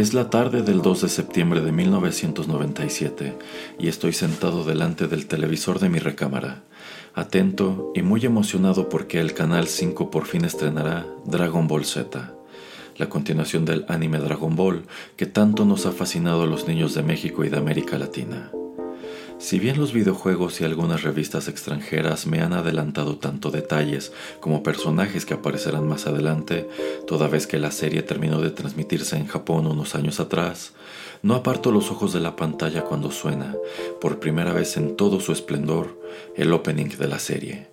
Es la tarde del 2 de septiembre de 1997 y estoy sentado delante del televisor de mi recámara, atento y muy emocionado porque el Canal 5 por fin estrenará Dragon Ball Z, la continuación del anime Dragon Ball que tanto nos ha fascinado a los niños de México y de América Latina. Si bien los videojuegos y algunas revistas extranjeras me han adelantado tanto detalles como personajes que aparecerán más adelante, toda vez que la serie terminó de transmitirse en Japón unos años atrás, no aparto los ojos de la pantalla cuando suena, por primera vez en todo su esplendor, el opening de la serie.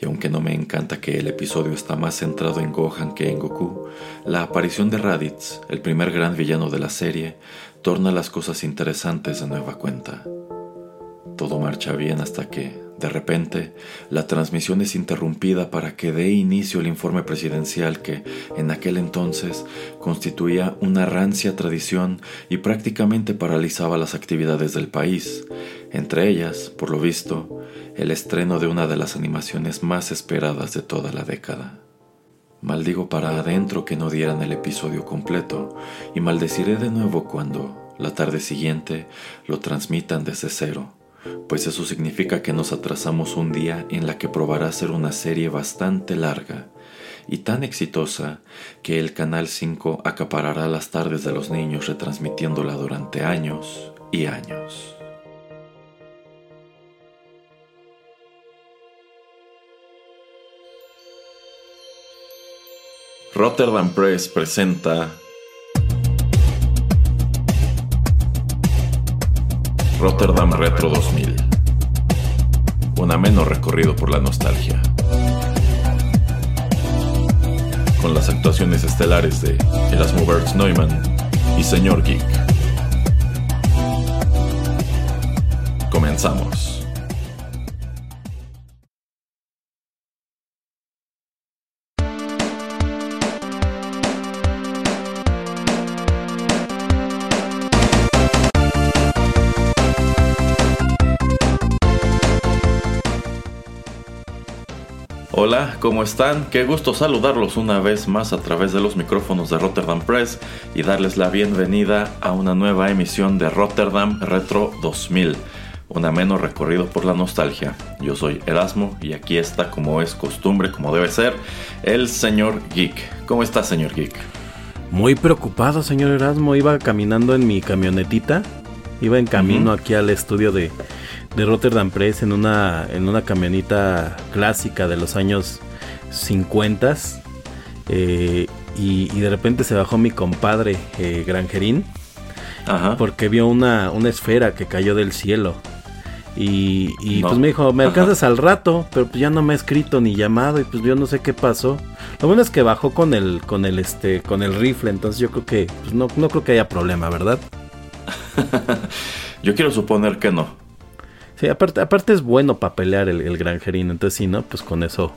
Y aunque no me encanta que el episodio está más centrado en Gohan que en Goku, la aparición de Raditz, el primer gran villano de la serie, torna las cosas interesantes de nueva cuenta. Todo marcha bien hasta que, de repente, la transmisión es interrumpida para que dé inicio el informe presidencial que, en aquel entonces, constituía una rancia tradición y prácticamente paralizaba las actividades del país, entre ellas, por lo visto, el estreno de una de las animaciones más esperadas de toda la década. Maldigo para adentro que no dieran el episodio completo y maldeciré de nuevo cuando, la tarde siguiente, lo transmitan desde cero pues eso significa que nos atrasamos un día en la que probará ser una serie bastante larga y tan exitosa que el Canal 5 acaparará las tardes de los niños retransmitiéndola durante años y años. Rotterdam Press presenta Rotterdam Retro 2000. Un ameno recorrido por la nostalgia. Con las actuaciones estelares de Erasmo Bertz Neumann y Señor Geek. Comenzamos. Hola, ¿cómo están? Qué gusto saludarlos una vez más a través de los micrófonos de Rotterdam Press y darles la bienvenida a una nueva emisión de Rotterdam Retro 2000, un ameno recorrido por la nostalgia. Yo soy Erasmo y aquí está, como es costumbre, como debe ser, el señor Geek. ¿Cómo está, señor Geek? Muy preocupado, señor Erasmo. Iba caminando en mi camionetita, iba en camino aquí al estudio de de Rotterdam Press en una, en una camioneta clásica de los años 50 eh, y, de repente se bajó mi compadre eh, Granjerín porque vio una, una esfera que cayó del cielo. Y, pues me dijo, me alcanzas al rato, pero pues ya no me ha escrito ni llamado y pues yo no sé qué pasó. Lo bueno es que bajó con el, con el este, con el rifle, entonces yo creo que, pues no, no creo que haya problema, ¿verdad? yo quiero suponer que no. Aparte, es bueno para pelear el, granjerino. Entonces, sí, ¿no? Pues con eso.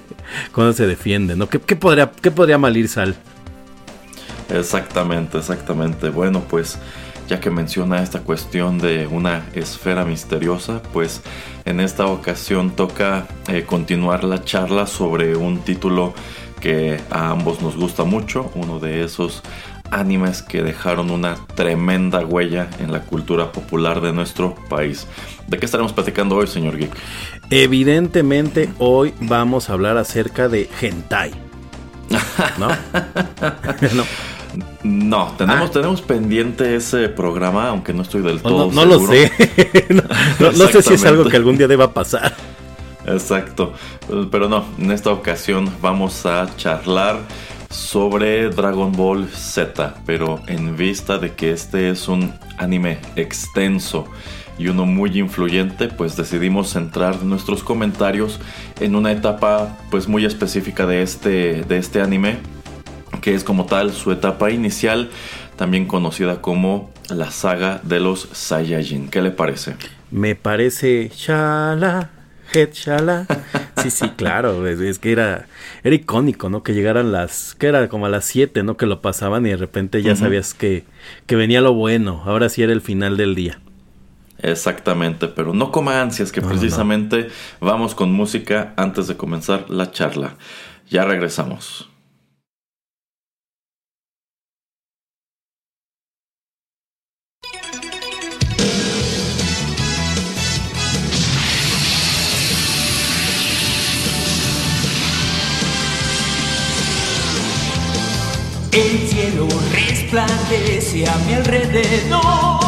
con eso se defiende, ¿no? ¿Qué, podría, qué podría mal ir Sal? Exactamente, exactamente. Bueno, pues ya que menciona esta cuestión de una esfera misteriosa, pues en esta ocasión toca eh, continuar la charla sobre un título que a ambos nos gusta mucho, uno de esos animes que dejaron una tremenda huella en la cultura popular de nuestro país. ¿De qué estaremos platicando hoy, señor Geek? Evidentemente, hoy vamos a hablar acerca de hentai. ¿No? no. No, tenemos, ah. tenemos pendiente ese programa, aunque no estoy del todo. No, no, lo sé. no, no sé si es algo que algún día deba pasar. Exacto. Pero no, en esta ocasión vamos a charlar sobre Dragon Ball Z, pero en vista de que este es un anime extenso y uno muy influyente, pues decidimos centrar nuestros comentarios en una etapa pues muy específica de este, de este anime, que es como tal su etapa inicial, también conocida como la saga de los Saiyajin. ¿Qué le parece? Me parece chala Headshala. Sí, sí, claro, es, que era, era icónico, ¿no? Que llegaran las, que era como a las 7, ¿no? Que lo pasaban y de repente ya sabías que, que venía lo bueno, ahora sí era el final del día. Exactamente, pero no coma ansias, que precisamente vamos con música antes de comenzar la charla. Ya regresamos. El cielo resplandece a mi alrededor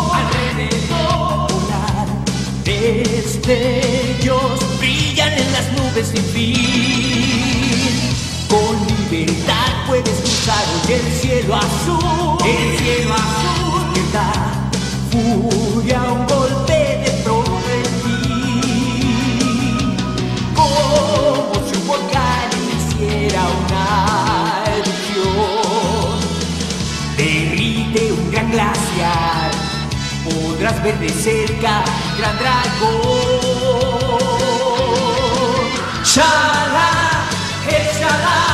Destellos brillan en las nubes sin fin. Con libertad puedes cruzar hoy el cielo azul. El cielo azul. Libertad. Furia, un golpe de pronto en ti. Como si un volcán hiciera una erupción. Derrite un gran glaciar. Podrás ver de cerca gran dragón. Shala, el Shala.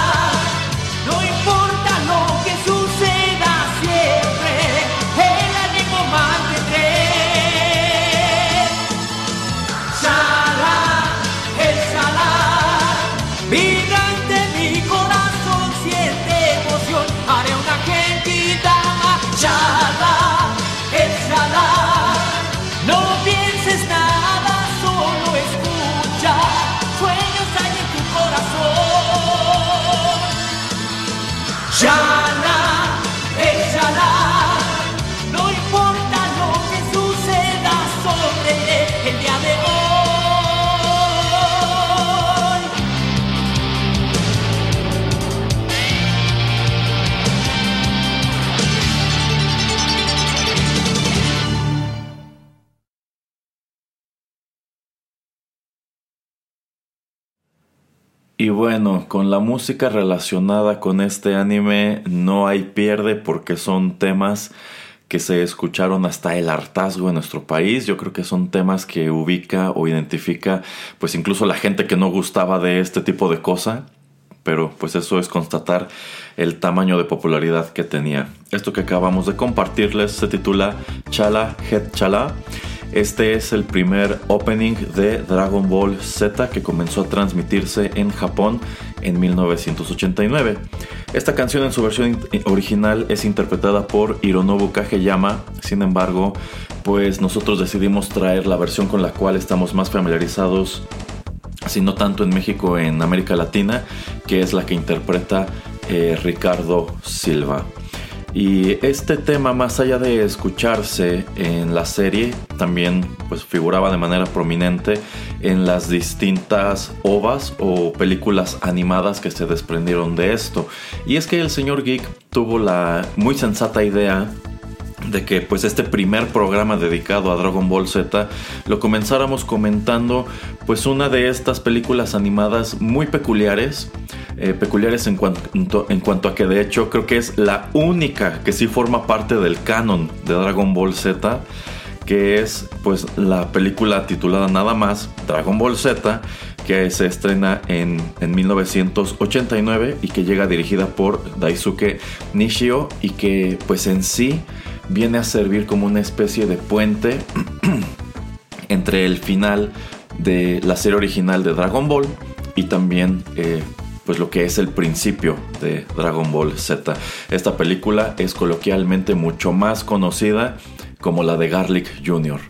Bueno, con la música relacionada con este anime no hay pierde porque son temas que se escucharon hasta el hartazgo en nuestro país. Yo creo que son temas que ubica o identifica pues incluso la gente que no gustaba de este tipo de cosa. Pero pues eso es constatar el tamaño de popularidad que tenía. Esto que acabamos de compartirles se titula Chala Het Chala. Este es el primer opening de Dragon Ball Z que comenzó a transmitirse en Japón en 1989. Esta canción en su versión original es interpretada por Hironobu Kageyama, sin embargo, pues nosotros decidimos traer la versión con la cual estamos más familiarizados, si no tanto en México, en América Latina, que es la que interpreta eh, Ricardo Silva. Y este tema, más allá de escucharse en la serie, también pues, figuraba de manera prominente en las distintas ovas o películas animadas que se desprendieron de esto. Y es que el señor Geek tuvo la muy sensata idea de que pues este primer programa dedicado a Dragon Ball Z lo comenzáramos comentando pues una de estas películas animadas muy peculiares eh, peculiares en cuanto, en cuanto a que de hecho creo que es la única que sí forma parte del canon de Dragon Ball Z que es pues la película titulada nada más Dragon Ball Z que se estrena en, en 1989 y que llega dirigida por Daisuke Nishio y que pues en sí viene a servir como una especie de puente entre el final de la serie original de Dragon Ball y también eh, pues lo que es el principio de Dragon Ball Z. Esta película es coloquialmente mucho más conocida como la de Garlic Jr.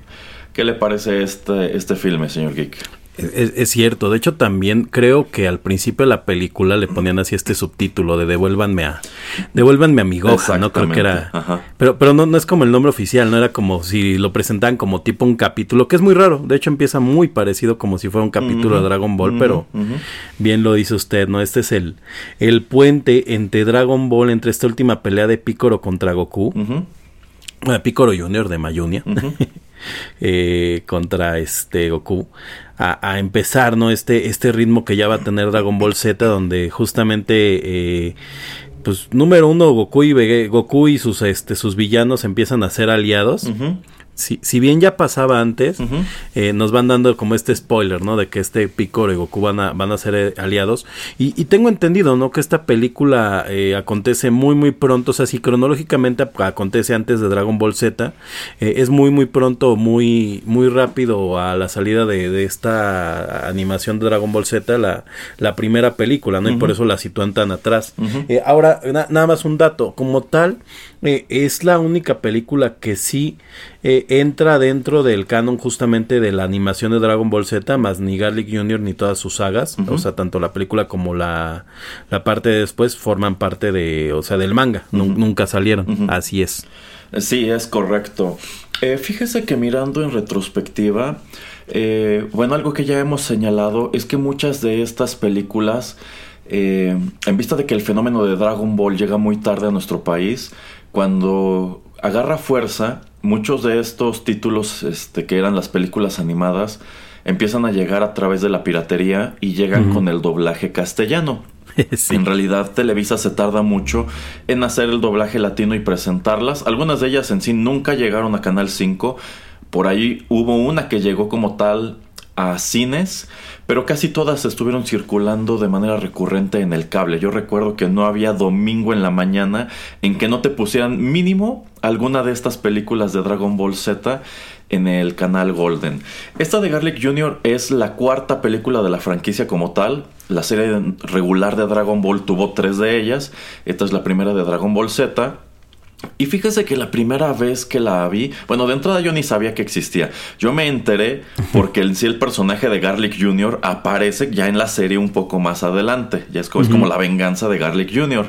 ¿Qué le parece este, este filme, señor Geek? Es, es, cierto, de hecho también creo que al principio de la película le ponían así este subtítulo de devuélvanme a devuélvanme a mi Gohan, no creo que era Ajá. pero pero no, no es como el nombre oficial, no era como si lo presentaban como tipo un capítulo, que es muy raro, de hecho empieza muy parecido como si fuera un capítulo Ujú, de Dragon Ball, pero bien lo dice usted, ¿no? Este es el el puente entre Dragon Ball, entre esta última pelea de Piccolo contra Goku, Piccolo Junior de Mayunia. eh, contra este Goku a, empezar no este este ritmo que ya va a tener Dragon Ball Z donde justamente eh, pues número uno Goku y Goku y sus este sus villanos empiezan a ser aliados si, si bien ya pasaba antes eh, nos van dando como este spoiler, ¿no? De que este Piccolo y Goku van a, van a ser eh, aliados. Y, y tengo entendido, ¿no? Que esta película eh, acontece muy, muy pronto. O sea, si cronológicamente acontece antes de Dragon Ball Z, eh, es muy, muy pronto, muy, muy rápido a la salida de, de esta animación de Dragon Ball Z, la, la primera película, ¿no? Y por eso la sitúan tan atrás. Eh, ahora, na- nada más un dato. Como tal, eh, es la única película que sí eh, entra dentro del canon justamente de la animación de Dragon Ball Z, más ni Garlic Jr. ni todas sus sagas, o sea, tanto la película como la, la parte de después forman parte de, o sea, del manga, nunca salieron, así es. Sí, es correcto. Eh, fíjese que mirando en retrospectiva, bueno, algo que ya hemos señalado es que muchas de estas películas, eh, en vista de que el fenómeno de Dragon Ball llega muy tarde a nuestro país, cuando agarra fuerza, muchos de estos títulos este, que eran las películas animadas empiezan a llegar a través de la piratería y llegan con el doblaje castellano. En realidad Televisa se tarda mucho en hacer el doblaje latino y presentarlas. Algunas de ellas en sí nunca llegaron a Canal 5. Por ahí hubo una que llegó como tal a cines, pero casi todas estuvieron circulando de manera recurrente en el cable. Yo recuerdo que no había domingo en la mañana en que no te pusieran mínimo alguna de estas películas de Dragon Ball Z en el canal Golden. Esta de Garlic Jr. es la cuarta película de la franquicia como tal. La serie regular de Dragon Ball tuvo tres de ellas. Esta es la primera de Dragon Ball Z. Y fíjese que la primera vez que la vi, bueno, de entrada yo ni sabía que existía. Yo me enteré porque en sí el personaje de Garlic Jr. aparece ya en la serie un poco más adelante. Ya es como, es como la venganza de Garlic Jr.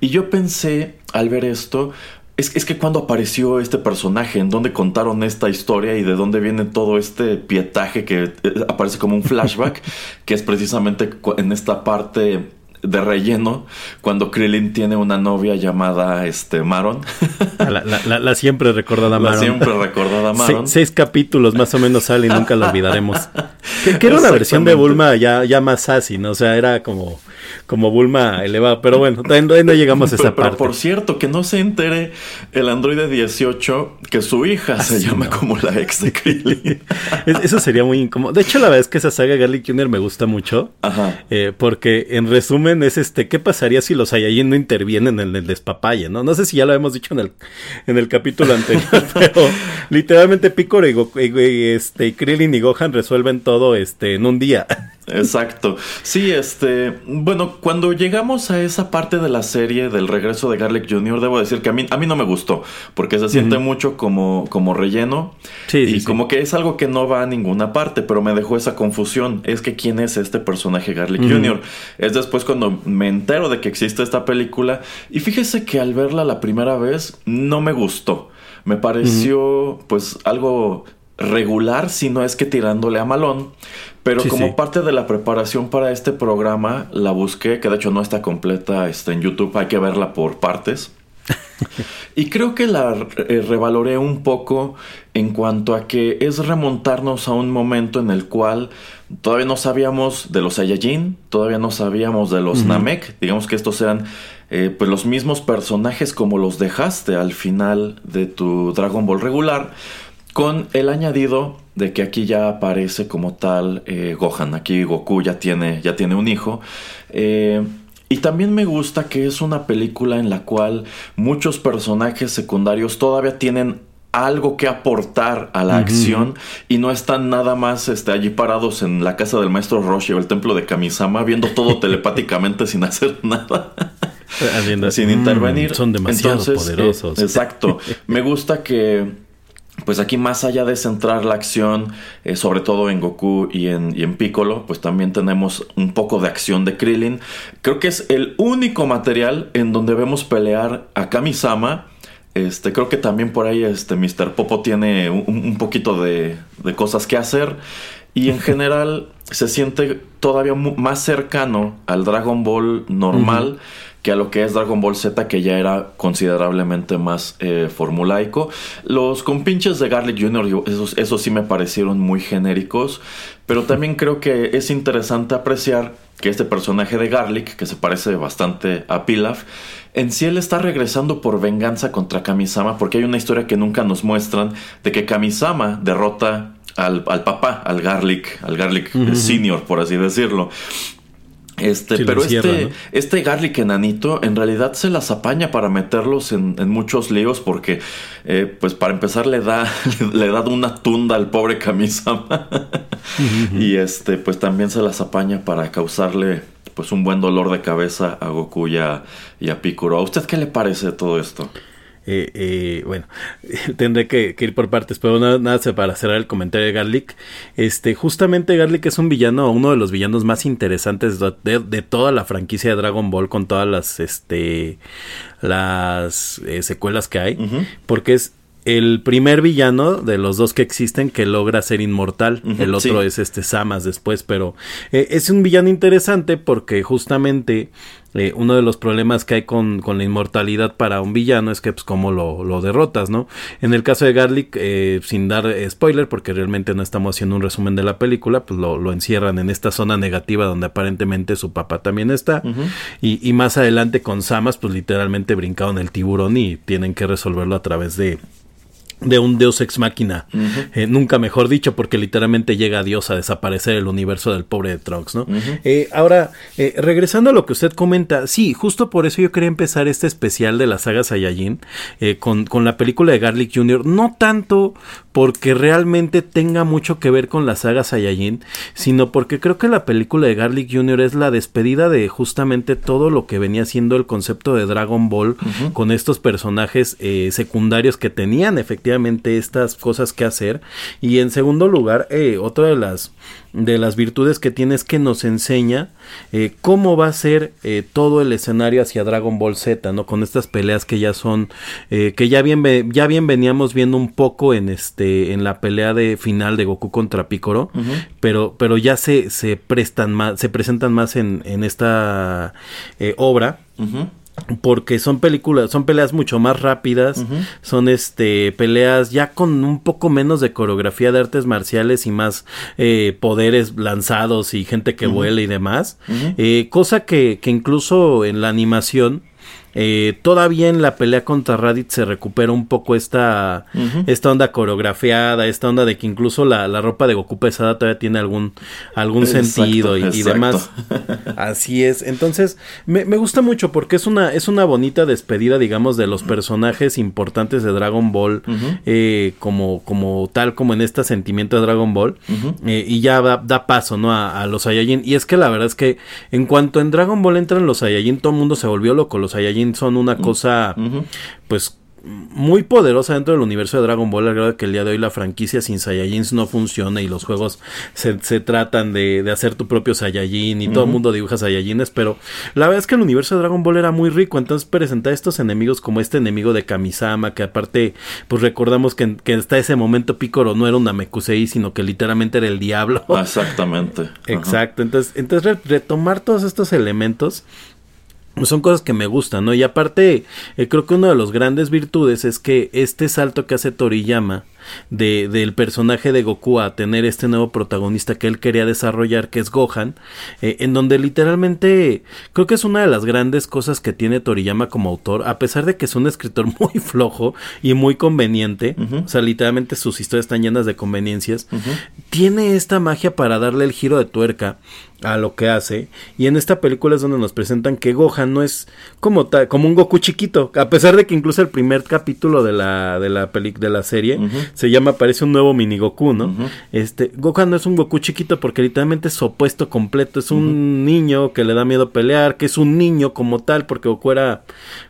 Y yo pensé, al ver esto, es, es, que cuando apareció este personaje, en dónde contaron esta historia y de dónde viene todo este pietaje que eh, aparece como un flashback, que es precisamente en esta parte de relleno cuando Krillin tiene una novia llamada este Maron. La, siempre recordada Maron. La siempre recordada Maron. seis capítulos más o menos sale y nunca lo olvidaremos. Que, era una versión de Bulma ya, ya más así, ¿no? O sea, era como como Bulma elevado. Pero bueno, no llegamos a esa pero, parte. por cierto, que no se entere el androide 18 que su hija se llama como la ex de Krillin. Eso sería muy incómodo. De hecho, la verdad es que esa saga Garlic Jr. me gusta mucho. Ajá. Eh, porque en resumen es este, ¿qué pasaría si los Saiyajin no intervienen en el despapalle? ¿no? no sé si ya lo hemos dicho en el, en el capítulo anterior, pero literalmente Piccolo y, este, y Krillin y Gohan resuelven todo este, en un día. Exacto. Sí, este, bueno, cuando llegamos a esa parte de la serie del regreso de Garlic Jr., debo decir que a mí, a mí no me gustó, porque se siente mucho como, como relleno sí, y como que es algo que no va a ninguna parte, pero me dejó esa confusión. Es que quién es este personaje Garlic Jr. Es después cuando me entero de que existe esta película y fíjese que al verla la primera vez no me gustó. Me pareció pues algo regular, si no es que tirándole a malón. Pero como parte de la preparación para este programa, la busqué, que de hecho no está completa está en YouTube, hay que verla por partes. y creo que la eh, revaloré un poco en cuanto a que es remontarnos a un momento en el cual todavía no sabíamos de los Saiyajin, todavía no sabíamos de los Namek, digamos que estos eran eh, pues los mismos personajes como los dejaste al final de tu Dragon Ball regular, con el añadido de que aquí ya aparece como tal eh, Gohan, aquí Goku ya tiene, ya tiene un hijo. Eh, y también me gusta que es una película en la cual muchos personajes secundarios todavía tienen algo que aportar a la acción y no están nada más este, allí parados en la casa del maestro Roshi o el templo de Kamisama viendo todo telepáticamente sin hacer nada. sin intervenir. Mm, son demasiado poderosos. exacto. Me gusta que pues aquí más allá de centrar la acción, eh, sobre todo en Goku y en, y en Piccolo, pues también tenemos un poco de acción de Krillin. Creo que es el único material en donde vemos pelear a Kamisama. Este, creo que también por ahí este Mr. Popo tiene un, poquito de, de, cosas que hacer. Y en general se siente todavía más cercano al Dragon Ball normal que a lo que es Dragon Ball Z, que ya era considerablemente más eh, formulaico. Los compinches de Garlic Jr., esos, esos sí me parecieron muy genéricos, pero también creo que es interesante apreciar que este personaje de Garlic, que se parece bastante a Pilaf, en sí él está regresando por venganza contra Kamisama, porque hay una historia que nunca nos muestran de que Kamisama derrota al, papá, al Garlic, al Garlic Senior, por así decirlo. Este, pero este, este garlic enanito en realidad se las apaña para meterlos en, muchos líos porque, eh, pues para empezar le da, le da una tunda al pobre Kamisama y este, pues también se las apaña para causarle pues un buen dolor de cabeza a Goku y a, y a Piccolo. ¿A usted qué le parece todo esto? Eh, eh, bueno, tendré que, ir por partes, pero nada, nada para cerrar el comentario de Garlic. Este, justamente Garlic es un villano, uno de los villanos más interesantes de, toda la franquicia de Dragon Ball con todas las, este, las eh, secuelas que hay, porque es el primer villano de los dos que existen que logra ser inmortal. el otro es este Samas después, pero es un villano interesante porque justamente eh, uno de los problemas que hay con, con, la inmortalidad para un villano es que pues cómo lo, lo derrotas, ¿no? En el caso de Garlic, eh, sin dar spoiler, porque realmente no estamos haciendo un resumen de la película, pues lo, lo encierran en esta zona negativa donde aparentemente su papá también está. y, y, más adelante con Samas, pues literalmente brincaron el tiburón y tienen que resolverlo a través de de un Deus ex máquina, eh, nunca mejor dicho, porque literalmente llega a Dios a desaparecer el universo del pobre de Trunks, ¿no? Eh, ahora, eh, regresando a lo que usted comenta, sí, justo por eso yo quería empezar este especial de la saga Saiyajin con, con, la película de Garlic Jr., no tanto porque realmente tenga mucho que ver con la saga Saiyajin, sino porque creo que la película de Garlic Jr. es la despedida de justamente todo lo que venía siendo el concepto de Dragon Ball con estos personajes secundarios que tenían efectivamente estas cosas que hacer. Y en segundo lugar, eh, otra de las, de las virtudes que tiene es que nos enseña eh, cómo va a ser eh, todo el escenario hacia Dragon Ball Z, ¿no? Con estas peleas que ya son, que ya bien, ya bien veníamos viendo un poco en este, en la pelea de final de Goku contra Piccolo, pero, pero ya se, se prestan más, se presentan más en, en esta obra porque son películas, son peleas mucho más rápidas, son este peleas ya con un poco menos de coreografía de artes marciales y más eh, poderes lanzados y gente que vuela y demás, eh, cosa que, que incluso en la animación eh, todavía en la pelea contra Raditz se recupera un poco esta, esta onda coreografiada, esta onda de que incluso la, la ropa de Goku pesada todavía tiene algún, algún sentido y, demás. Así es. Entonces, me, me, gusta mucho porque es una, es una bonita despedida, digamos, de los personajes importantes de Dragon Ball, eh, como, como tal, como en este sentimiento de Dragon Ball. Eh, y ya da, paso, ¿no? A, a, los Saiyajin. Y es que la verdad es que en cuanto en Dragon Ball entran los Saiyajin, todo el mundo se volvió loco. Los Saiyajin son una cosa, pues muy poderosa dentro del universo de Dragon Ball, al grado de que el día de hoy la franquicia sin Saiyajins no funciona y los juegos se, tratan de, hacer tu propio Saiyajin y todo el mundo dibuja Saiyajines, pero la verdad es que el universo de Dragon Ball era muy rico, entonces presentar estos enemigos como este enemigo de Kamisama, que aparte, pues recordamos que, que hasta ese momento Picoro no era un Namekusei, sino que literalmente era el diablo. Exactamente. Exacto, entonces, entonces retomar todos estos elementos son cosas que me gustan, ¿no? Y aparte, eh, creo que una de las grandes virtudes es que este salto que hace Toriyama de, del personaje de Goku a tener este nuevo protagonista que él quería desarrollar, que es Gohan, eh, en donde literalmente creo que es una de las grandes cosas que tiene Toriyama como autor, a pesar de que es un escritor muy flojo y muy conveniente, o sea, literalmente sus historias están llenas de conveniencias, tiene esta magia para darle el giro de tuerca a lo que hace. Y en esta película es donde nos presentan que Gohan no es como, como un Goku chiquito. A pesar de que incluso el primer capítulo de la, de la, de la serie se llama, parece un nuevo mini Goku, ¿no? Este, Gohan no es un Goku chiquito porque literalmente es su opuesto completo. Es un niño que le da miedo pelear, que es un niño como tal, porque Goku era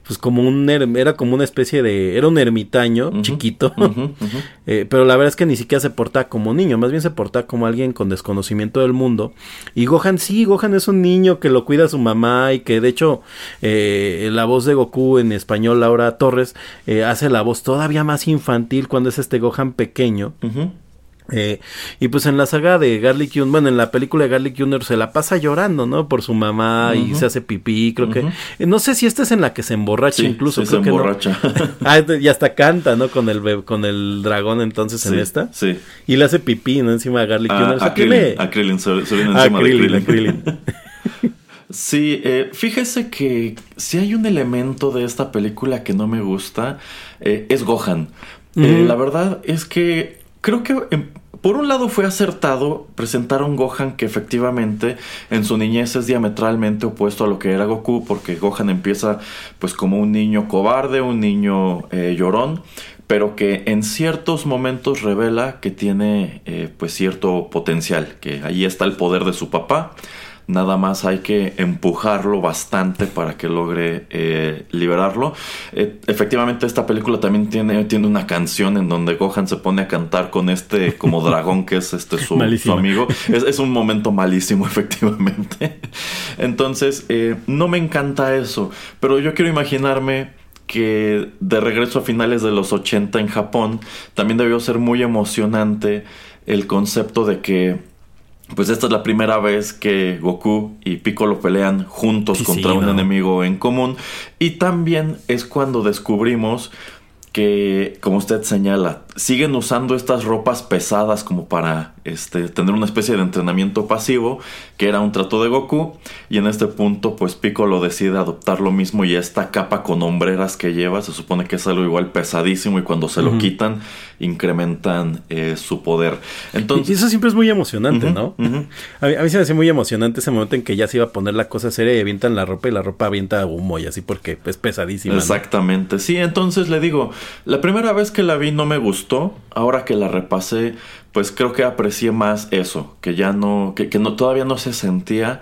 pues como un era como una especie de era un ermitaño chiquito. Eh, pero la verdad es que ni siquiera se porta como niño más bien se porta como alguien con desconocimiento del mundo. Y Gohan sí Gohan es un niño que lo cuida a su mamá y que de hecho eh, la voz de Goku en español Laura Torres eh, hace la voz todavía más infantil cuando es este Gohan pequeño eh, y pues en la saga de Garlic Jr., bueno, en la película de Garlic Jr. se la pasa llorando, ¿no? Por su mamá y se hace pipí, creo que. Eh, no sé si esta es en la que se emborracha incluso. se emborracha. ah, y hasta canta, ¿no? Con el, con el dragón entonces en esta. Sí. Y le hace pipí, ¿no? Encima de Garlic Jr. A, Krillin, a Krillin, encima de Sí, eh, fíjese que si hay un elemento de esta película que no me gusta, es Gohan. La verdad es que creo que em, por un lado fue acertado presentar a un Gohan que efectivamente en su niñez es diametralmente opuesto a lo que era Goku, porque Gohan empieza pues como un niño cobarde, un niño eh, llorón, pero que en ciertos momentos revela que tiene eh, pues cierto potencial, que ahí está el poder de su papá. Nada más hay que empujarlo bastante para que logre eh, liberarlo. Eh, efectivamente esta película también tiene, tiene una canción en donde Gohan se pone a cantar con este como dragón que es este su, amigo. Es, un momento malísimo efectivamente. Entonces eh, no me encanta eso, pero yo quiero imaginarme que de regreso a finales de los 80 en Japón también debió ser muy emocionante el concepto de que pues esta es la primera vez que Goku y Piccolo pelean juntos contra un enemigo en común. Y también es cuando descubrimos que, como usted señala, siguen usando estas ropas pesadas como para este, tener una especie de entrenamiento pasivo, que era un trato de Goku, y en este punto pues Piccolo decide adoptar lo mismo y esta capa con hombreras que lleva se supone que es algo igual pesadísimo y cuando se lo quitan incrementan eh, su poder. Entonces, y eso siempre es muy emocionante, ¿no? a, mí, se me hace muy emocionante ese momento en que ya se iba a poner la cosa seria y avientan la ropa y la ropa avienta humo y así porque es pesadísima. Exactamente, sí, entonces le digo, la primera vez que la vi no me gustó, ahora que la repasé, pues creo que aprecié más eso, que ya no, que, no todavía no se sentía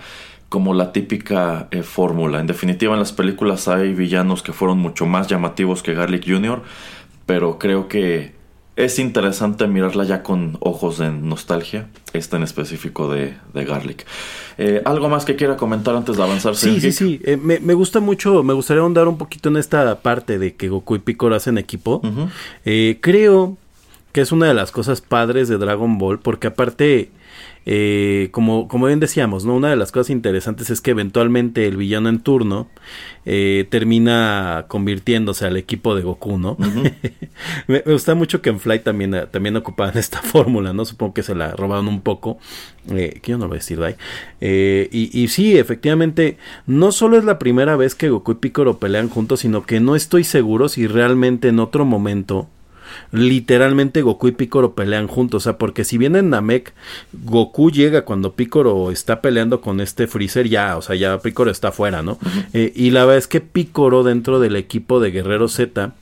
como la típica eh, fórmula. En definitiva, en las películas hay villanos que fueron mucho más llamativos que Garlic Jr., pero creo que es interesante mirarla ya con ojos de nostalgia, esta en específico de, Garlic. Eh, ¿Algo más que quiera comentar antes de avanzar? Sí, sí, sí. Eh, me, gusta mucho, me gustaría ahondar un poquito en esta parte de que Goku y Piccolo hacen equipo. creo que es una de las cosas padres de Dragon Ball, porque aparte, eh, como, como bien decíamos, ¿no? Una de las cosas interesantes es que eventualmente el villano en turno eh, termina convirtiéndose al equipo de Goku, ¿no? me, gusta mucho que en Fly también, también ocupaban esta fórmula, ¿no? Supongo que se la robaron un poco, eh, que yo no lo voy a decir, eh, y, y sí, efectivamente, no solo es la primera vez que Goku y Piccolo pelean juntos, sino que no estoy seguro si realmente en otro momento literalmente Goku y Piccolo pelean juntos. O sea, porque si bien en Namek Goku llega cuando Piccolo está peleando con este Freezer, ya, o sea, ya Piccolo está fuera, ¿no? Eh, y la verdad es que Piccolo dentro del equipo de Guerrero Z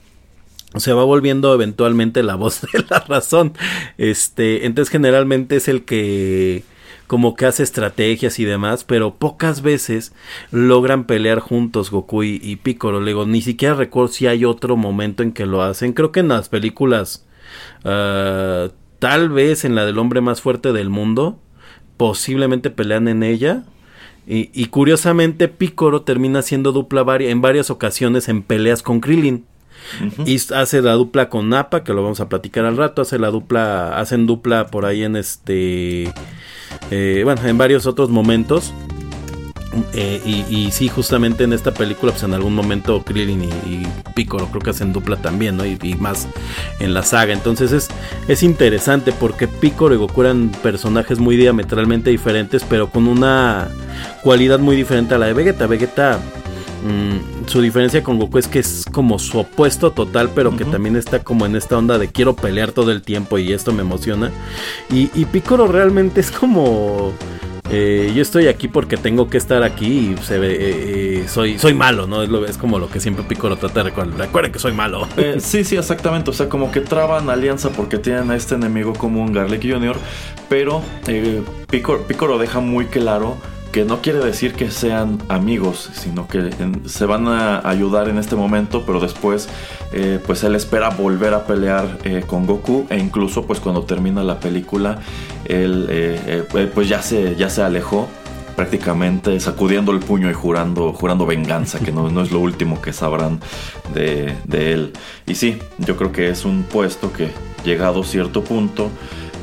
se va volviendo eventualmente la voz de la razón. Este, entonces generalmente es el que como que hace estrategias y demás, pero pocas veces logran pelear juntos Goku y, y Piccolo. Le digo, ni siquiera recuerdo si hay otro momento en que lo hacen. Creo que en las películas, ah, tal vez en la del hombre más fuerte del mundo, posiblemente pelean en ella. Y, curiosamente Piccolo termina haciendo dupla en varias ocasiones en peleas con Krillin. Y hace la dupla con Nappa, que lo vamos a platicar al rato. Hace la dupla, hacen dupla por ahí en este eh, bueno, en varios otros momentos. Eh, y, sí, justamente en esta película, pues en algún momento Krillin y, y Piccolo creo que hacen dupla también, ¿no? Y, más en la saga. Entonces es, es interesante porque Piccolo y Goku eran personajes muy diametralmente diferentes, pero con una cualidad muy diferente a la de Vegeta. Vegeta Mm, su diferencia con Goku es que es como su opuesto total, pero que también está como en esta onda de quiero pelear todo el tiempo y esto me emociona. Y, y Piccolo realmente es como... Eh, yo estoy aquí porque tengo que estar aquí y se ve, eh, eh, soy, soy malo, ¿no? Es, lo, es como lo que siempre Piccolo trata de recordar. Recuerden que soy malo. sí, sí, exactamente. O sea, como que traban alianza porque tienen a este enemigo como un Garlic Jr., pero Piccolo, Piccolo deja muy claro que no quiere decir que sean amigos, sino que se van a ayudar en este momento, pero después eh, pues él espera volver a pelear eh, con Goku e incluso pues cuando termina la película él eh, pues ya se, ya se alejó prácticamente sacudiendo el puño y jurando, jurando venganza, que no, no es lo último que sabrán de, de él. Y sí, yo creo que es un puesto que llegado cierto punto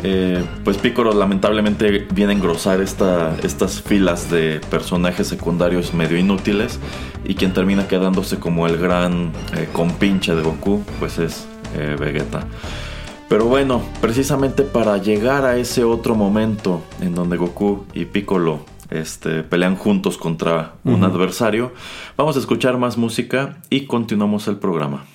eh, pues Piccolo lamentablemente viene a engrosar estas filas de personajes secundarios medio inútiles y quien termina quedándose como el gran eh, compinche de Goku pues es eh, Vegeta. Pero bueno, precisamente para llegar a ese otro momento en donde Goku y Piccolo este, pelean juntos contra un adversario, vamos a escuchar más música y continuamos el programa.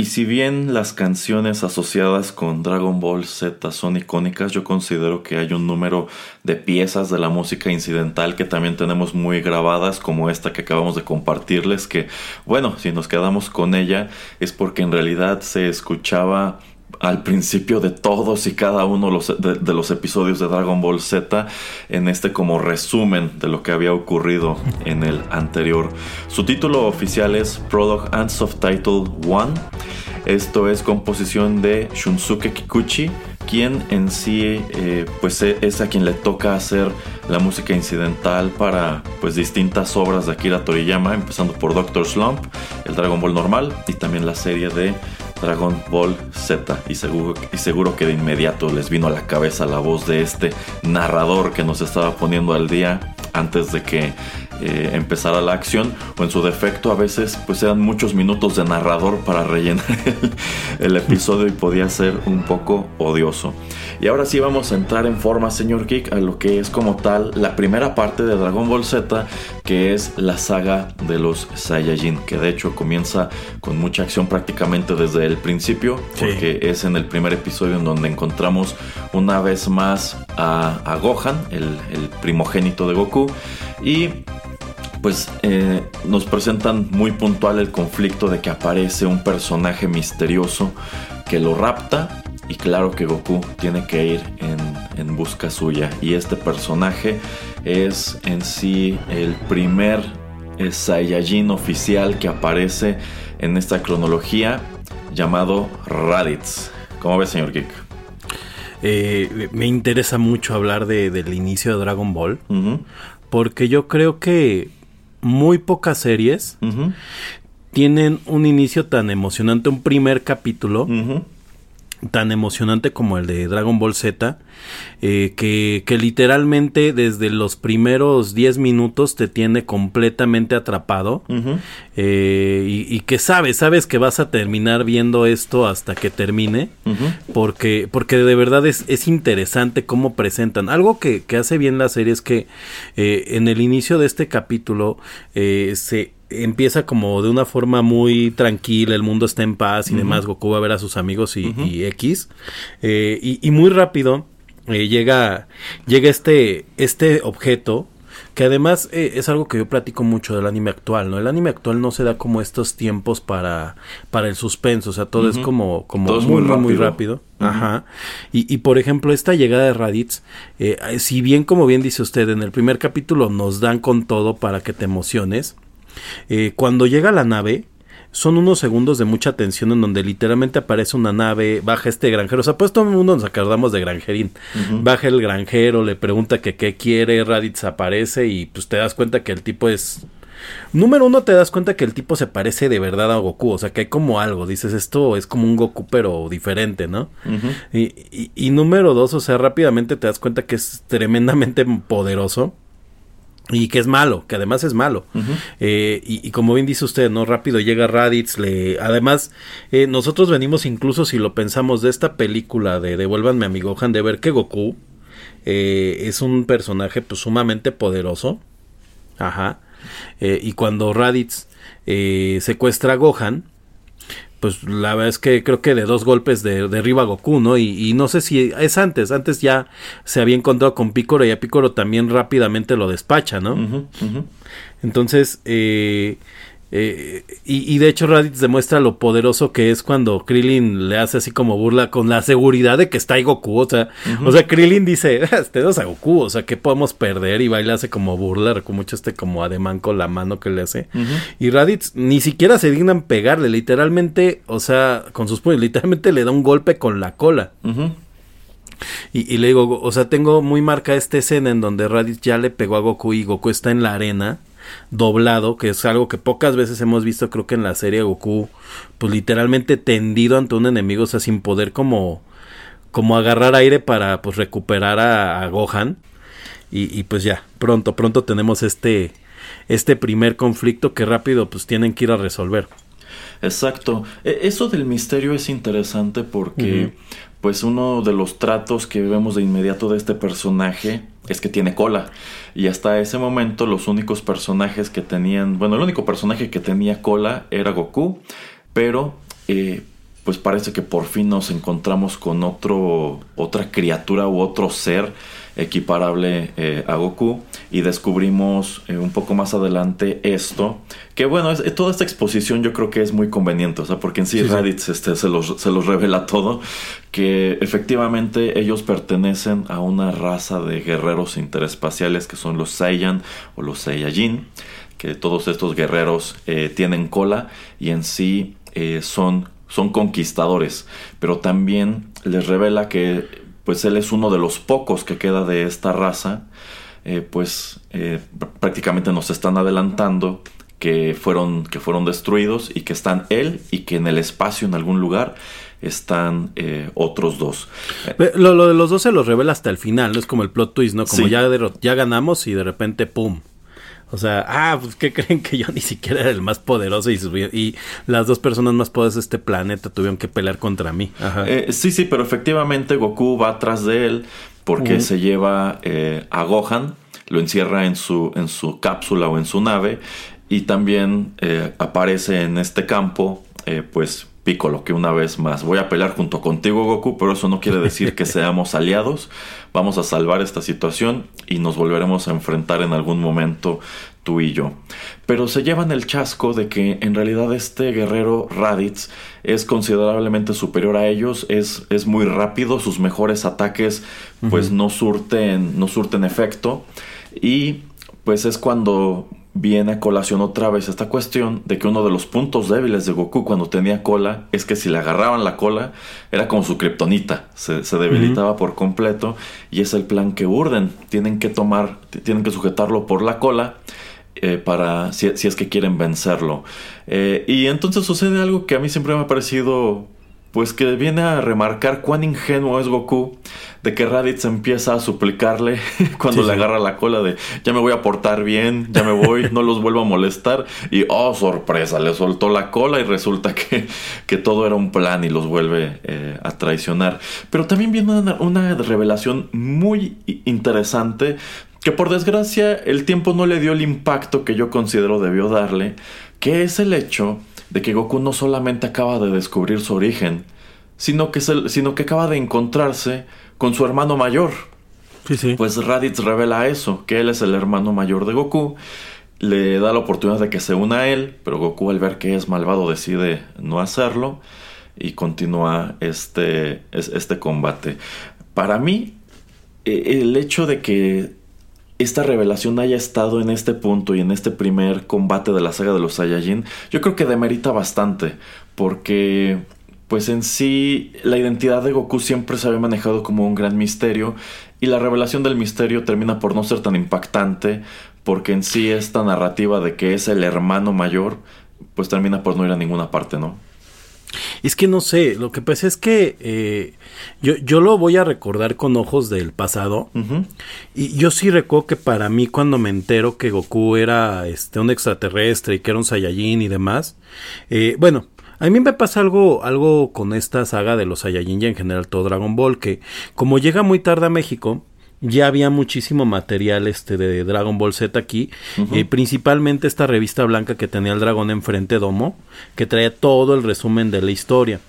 Y si bien las canciones asociadas con Dragon Ball Z son icónicas, yo considero que hay un número de piezas de la música incidental que también tenemos muy grabadas, como esta que acabamos de compartirles, que bueno, si nos quedamos con ella es porque en realidad se escuchaba al principio de todos y cada uno de, los episodios de Dragon Ball Z en este como resumen de lo que había ocurrido en el anterior. Su título oficial es Prologue and Subtitle 1. Esto es composición de Shunsuke Kikuchi, quien en sí eh, pues e, es a quien le toca hacer la música incidental para pues distintas obras de Akira Toriyama, empezando por Doctor Slump, el Dragon Ball normal y también la serie de Dragon Ball Z y seguro, y seguro que de inmediato les vino a la cabeza la voz de este narrador que nos estaba poniendo al día antes de que eh, empezara la acción o en su defecto a veces pues eran muchos minutos de narrador para rellenar el, episodio y podía ser un poco odioso. Y ahora sí vamos a entrar en forma, señor Geek, a lo que es como tal la primera parte de Dragon Ball Z, que es la saga de los Saiyajin, que de hecho comienza con mucha acción prácticamente desde el principio, porque es en el primer episodio en donde encontramos una vez más a, Gohan, el, el primogénito de Goku, y pues eh, nos presentan muy puntual el conflicto de que aparece un personaje misterioso que lo rapta y claro que Goku tiene que ir en, busca suya y este personaje es en sí el primer eh, Saiyajin oficial que aparece en esta cronología llamado Raditz. ¿Cómo ves señor Geek? Eh, me interesa mucho hablar del inicio de Dragon Ball. Porque yo creo que muy pocas series tienen un inicio tan emocionante, un primer capítulo. Tan emocionante como el de Dragon Ball Z, eh, que, que, literalmente desde los primeros 10 minutos te tiene completamente atrapado eh, y, que sabes, sabes que vas a terminar viendo esto hasta que termine, porque, porque de verdad es, es interesante cómo presentan. Algo que, que, hace bien la serie es que eh, en el inicio de este capítulo se empieza como de una forma muy tranquila, el mundo está en paz y demás, Goku va a ver a sus amigos y, X, eh, y, muy rápido eh, llega, llega este, este objeto, que además eh, es algo que yo platico mucho del anime actual, ¿no? El anime actual no se da como estos tiempos para, para el suspenso, o sea, todo es como, como muy, muy rápido. Ajá. Y, y, por ejemplo, esta llegada de Raditz, si bien como bien dice usted, en el primer capítulo nos dan con todo para que te emociones, eh, cuando llega la nave, son unos segundos de mucha tensión en donde literalmente aparece una nave, baja este granjero, o sea, pues todo el mundo nos acordamos de granjerín, baja el granjero, le pregunta que qué quiere, Raditz aparece y pues te das cuenta que el tipo es... Número uno, te das cuenta que el tipo se parece de verdad a Goku, o sea, que hay como algo, dices, esto es como un Goku pero diferente, ¿no? y, y número dos, o sea, rápidamente te das cuenta que es tremendamente poderoso y que es malo, que además es malo. Eh, y, como bien dice usted, ¿no? Rápido llega Raditz, le... Además, eh, nosotros venimos incluso, si lo pensamos, de esta película de Devuélvanme a mi Gohan, de ver que Goku eh, es un personaje pues sumamente poderoso. Ajá. y cuando Raditz secuestra a Gohan, pues la verdad es que creo que de dos golpes de, derriba a Goku, ¿no? Y, y, no sé si es antes, antes ya se había encontrado con Picoro y a Picoro también rápidamente lo despacha, ¿no? Entonces, eh, eh, y, de hecho Raditz demuestra lo poderoso que es cuando Krillin le hace así como burla con la seguridad de que está ahí Goku. O sea, o sea Krillin dice, tenemos a Goku, o sea, que podemos perder? Y va y le hace como burla, con mucho este como ademán con la mano que le hace. Y Raditz ni siquiera se dignan pegarle, literalmente, o sea, con sus puños, literalmente le da un golpe con la cola. Y, y, le digo, o sea, tengo muy marca esta escena en donde Raditz ya le pegó a Goku y Goku está en la arena doblado, que es algo que pocas veces hemos visto, creo que en la serie Goku, pues literalmente tendido ante un enemigo, o sea, sin poder como, como agarrar aire para pues recuperar a, Gohan. Y, pues ya, pronto, pronto tenemos este, este primer conflicto que rápido pues tienen que ir a resolver. Exacto. E, eso del misterio es interesante porque, pues, uno de los tratos que vemos de inmediato de este personaje es que tiene cola. Y hasta ese momento los únicos personajes que tenían, bueno, el único personaje que tenía cola era Goku, pero eh, pues parece que por fin nos encontramos con otro, otra criatura u otro ser equiparable eh, a Goku y descubrimos eh, un poco más adelante esto que bueno es, toda esta exposición yo creo que es muy conveniente o sea porque en sí, Raditz Este, se, los, se los revela todo que efectivamente ellos pertenecen a una raza de guerreros interespaciales que son los Saiyan o los Saiyajin que todos estos guerreros eh, tienen cola y en sí son son conquistadores, pero también les revela que pues él es uno de los pocos que queda de esta raza, eh, pues eh, prácticamente nos están adelantando que fueron, que fueron destruidos y que están él y que en el espacio en algún lugar están eh, otros dos. Lo, de los dos se los revela hasta el final, no es como el plot twist, ¿no? Como ya, ya ganamos y de repente, ¡pum! O sea, ah, pues ¿qué creen que yo ni siquiera era el más poderoso y, y las dos personas más poderosas de este planeta tuvieron que pelear contra mí? Eh, sí, sí, pero efectivamente Goku va atrás de él porque se lleva eh, a Gohan, lo encierra en su, en su cápsula o en su nave y también eh, aparece en este campo, pues Piccolo, que una vez más voy a pelear junto contigo Goku, pero eso no quiere decir que seamos aliados. Vamos a salvar esta situación y nos volveremos a enfrentar en algún momento tú y yo. Pero se llevan el chasco de que en realidad este guerrero Raditz es considerablemente superior a ellos, es, es muy rápido, sus mejores ataques pues no surten, no surten efecto y pues es cuando viene a colación otra vez esta cuestión de que uno de los puntos débiles de Goku cuando tenía cola es que si le agarraban la cola era como su kriptonita, se, debilitaba por completo y es el plan que urden, tienen que tomar, tienen que sujetarlo por la cola eh, para si, es que quieren vencerlo. Eh, y entonces sucede algo que a mí siempre me ha parecido pues que viene a remarcar cuán ingenuo es Goku de que Raditz empieza a suplicarle cuando le agarra la cola de ya me voy a portar bien, ya me voy, no los vuelvo a molestar y oh sorpresa, le soltó la cola y resulta que, que todo era un plan y los vuelve eh, a traicionar. Pero también viene una, una revelación muy interesante que por desgracia el tiempo no le dio el impacto que yo considero debió darle, que es el hecho de que Goku no solamente acaba de descubrir su origen, sino que, sino que acaba de encontrarse con su hermano mayor. Sí, sí. Pues Raditz revela eso, que él es el hermano mayor de Goku. Le da la oportunidad de que se una a él, pero Goku al ver que es malvado decide no hacerlo y continúa este, este combate. Para mí, e, el hecho de que esta revelación haya estado en este punto y en este primer combate de la saga de los Saiyajin, yo creo que demerita bastante, porque pues en sí la identidad de Goku siempre se había manejado como un gran misterio y la revelación del misterio termina por no ser tan impactante, porque en sí esta narrativa de que es el hermano mayor, pues termina por no ir a ninguna parte, ¿no? Es que no sé, lo que pasa es que eh, yo, yo, lo voy a recordar con ojos del pasado. Y yo sí recuerdo que para mí cuando me entero que Goku era este, un extraterrestre y que era un Saiyajin y demás, eh, bueno, a mí me pasa algo, algo con esta saga de los Saiyajin y en general todo Dragon Ball, que como llega muy tarde a México, ya había muchísimo material este de Dragon Ball Z aquí, y eh, principalmente esta revista blanca que tenía el dragón enfrente domo, que traía todo el resumen de la historia.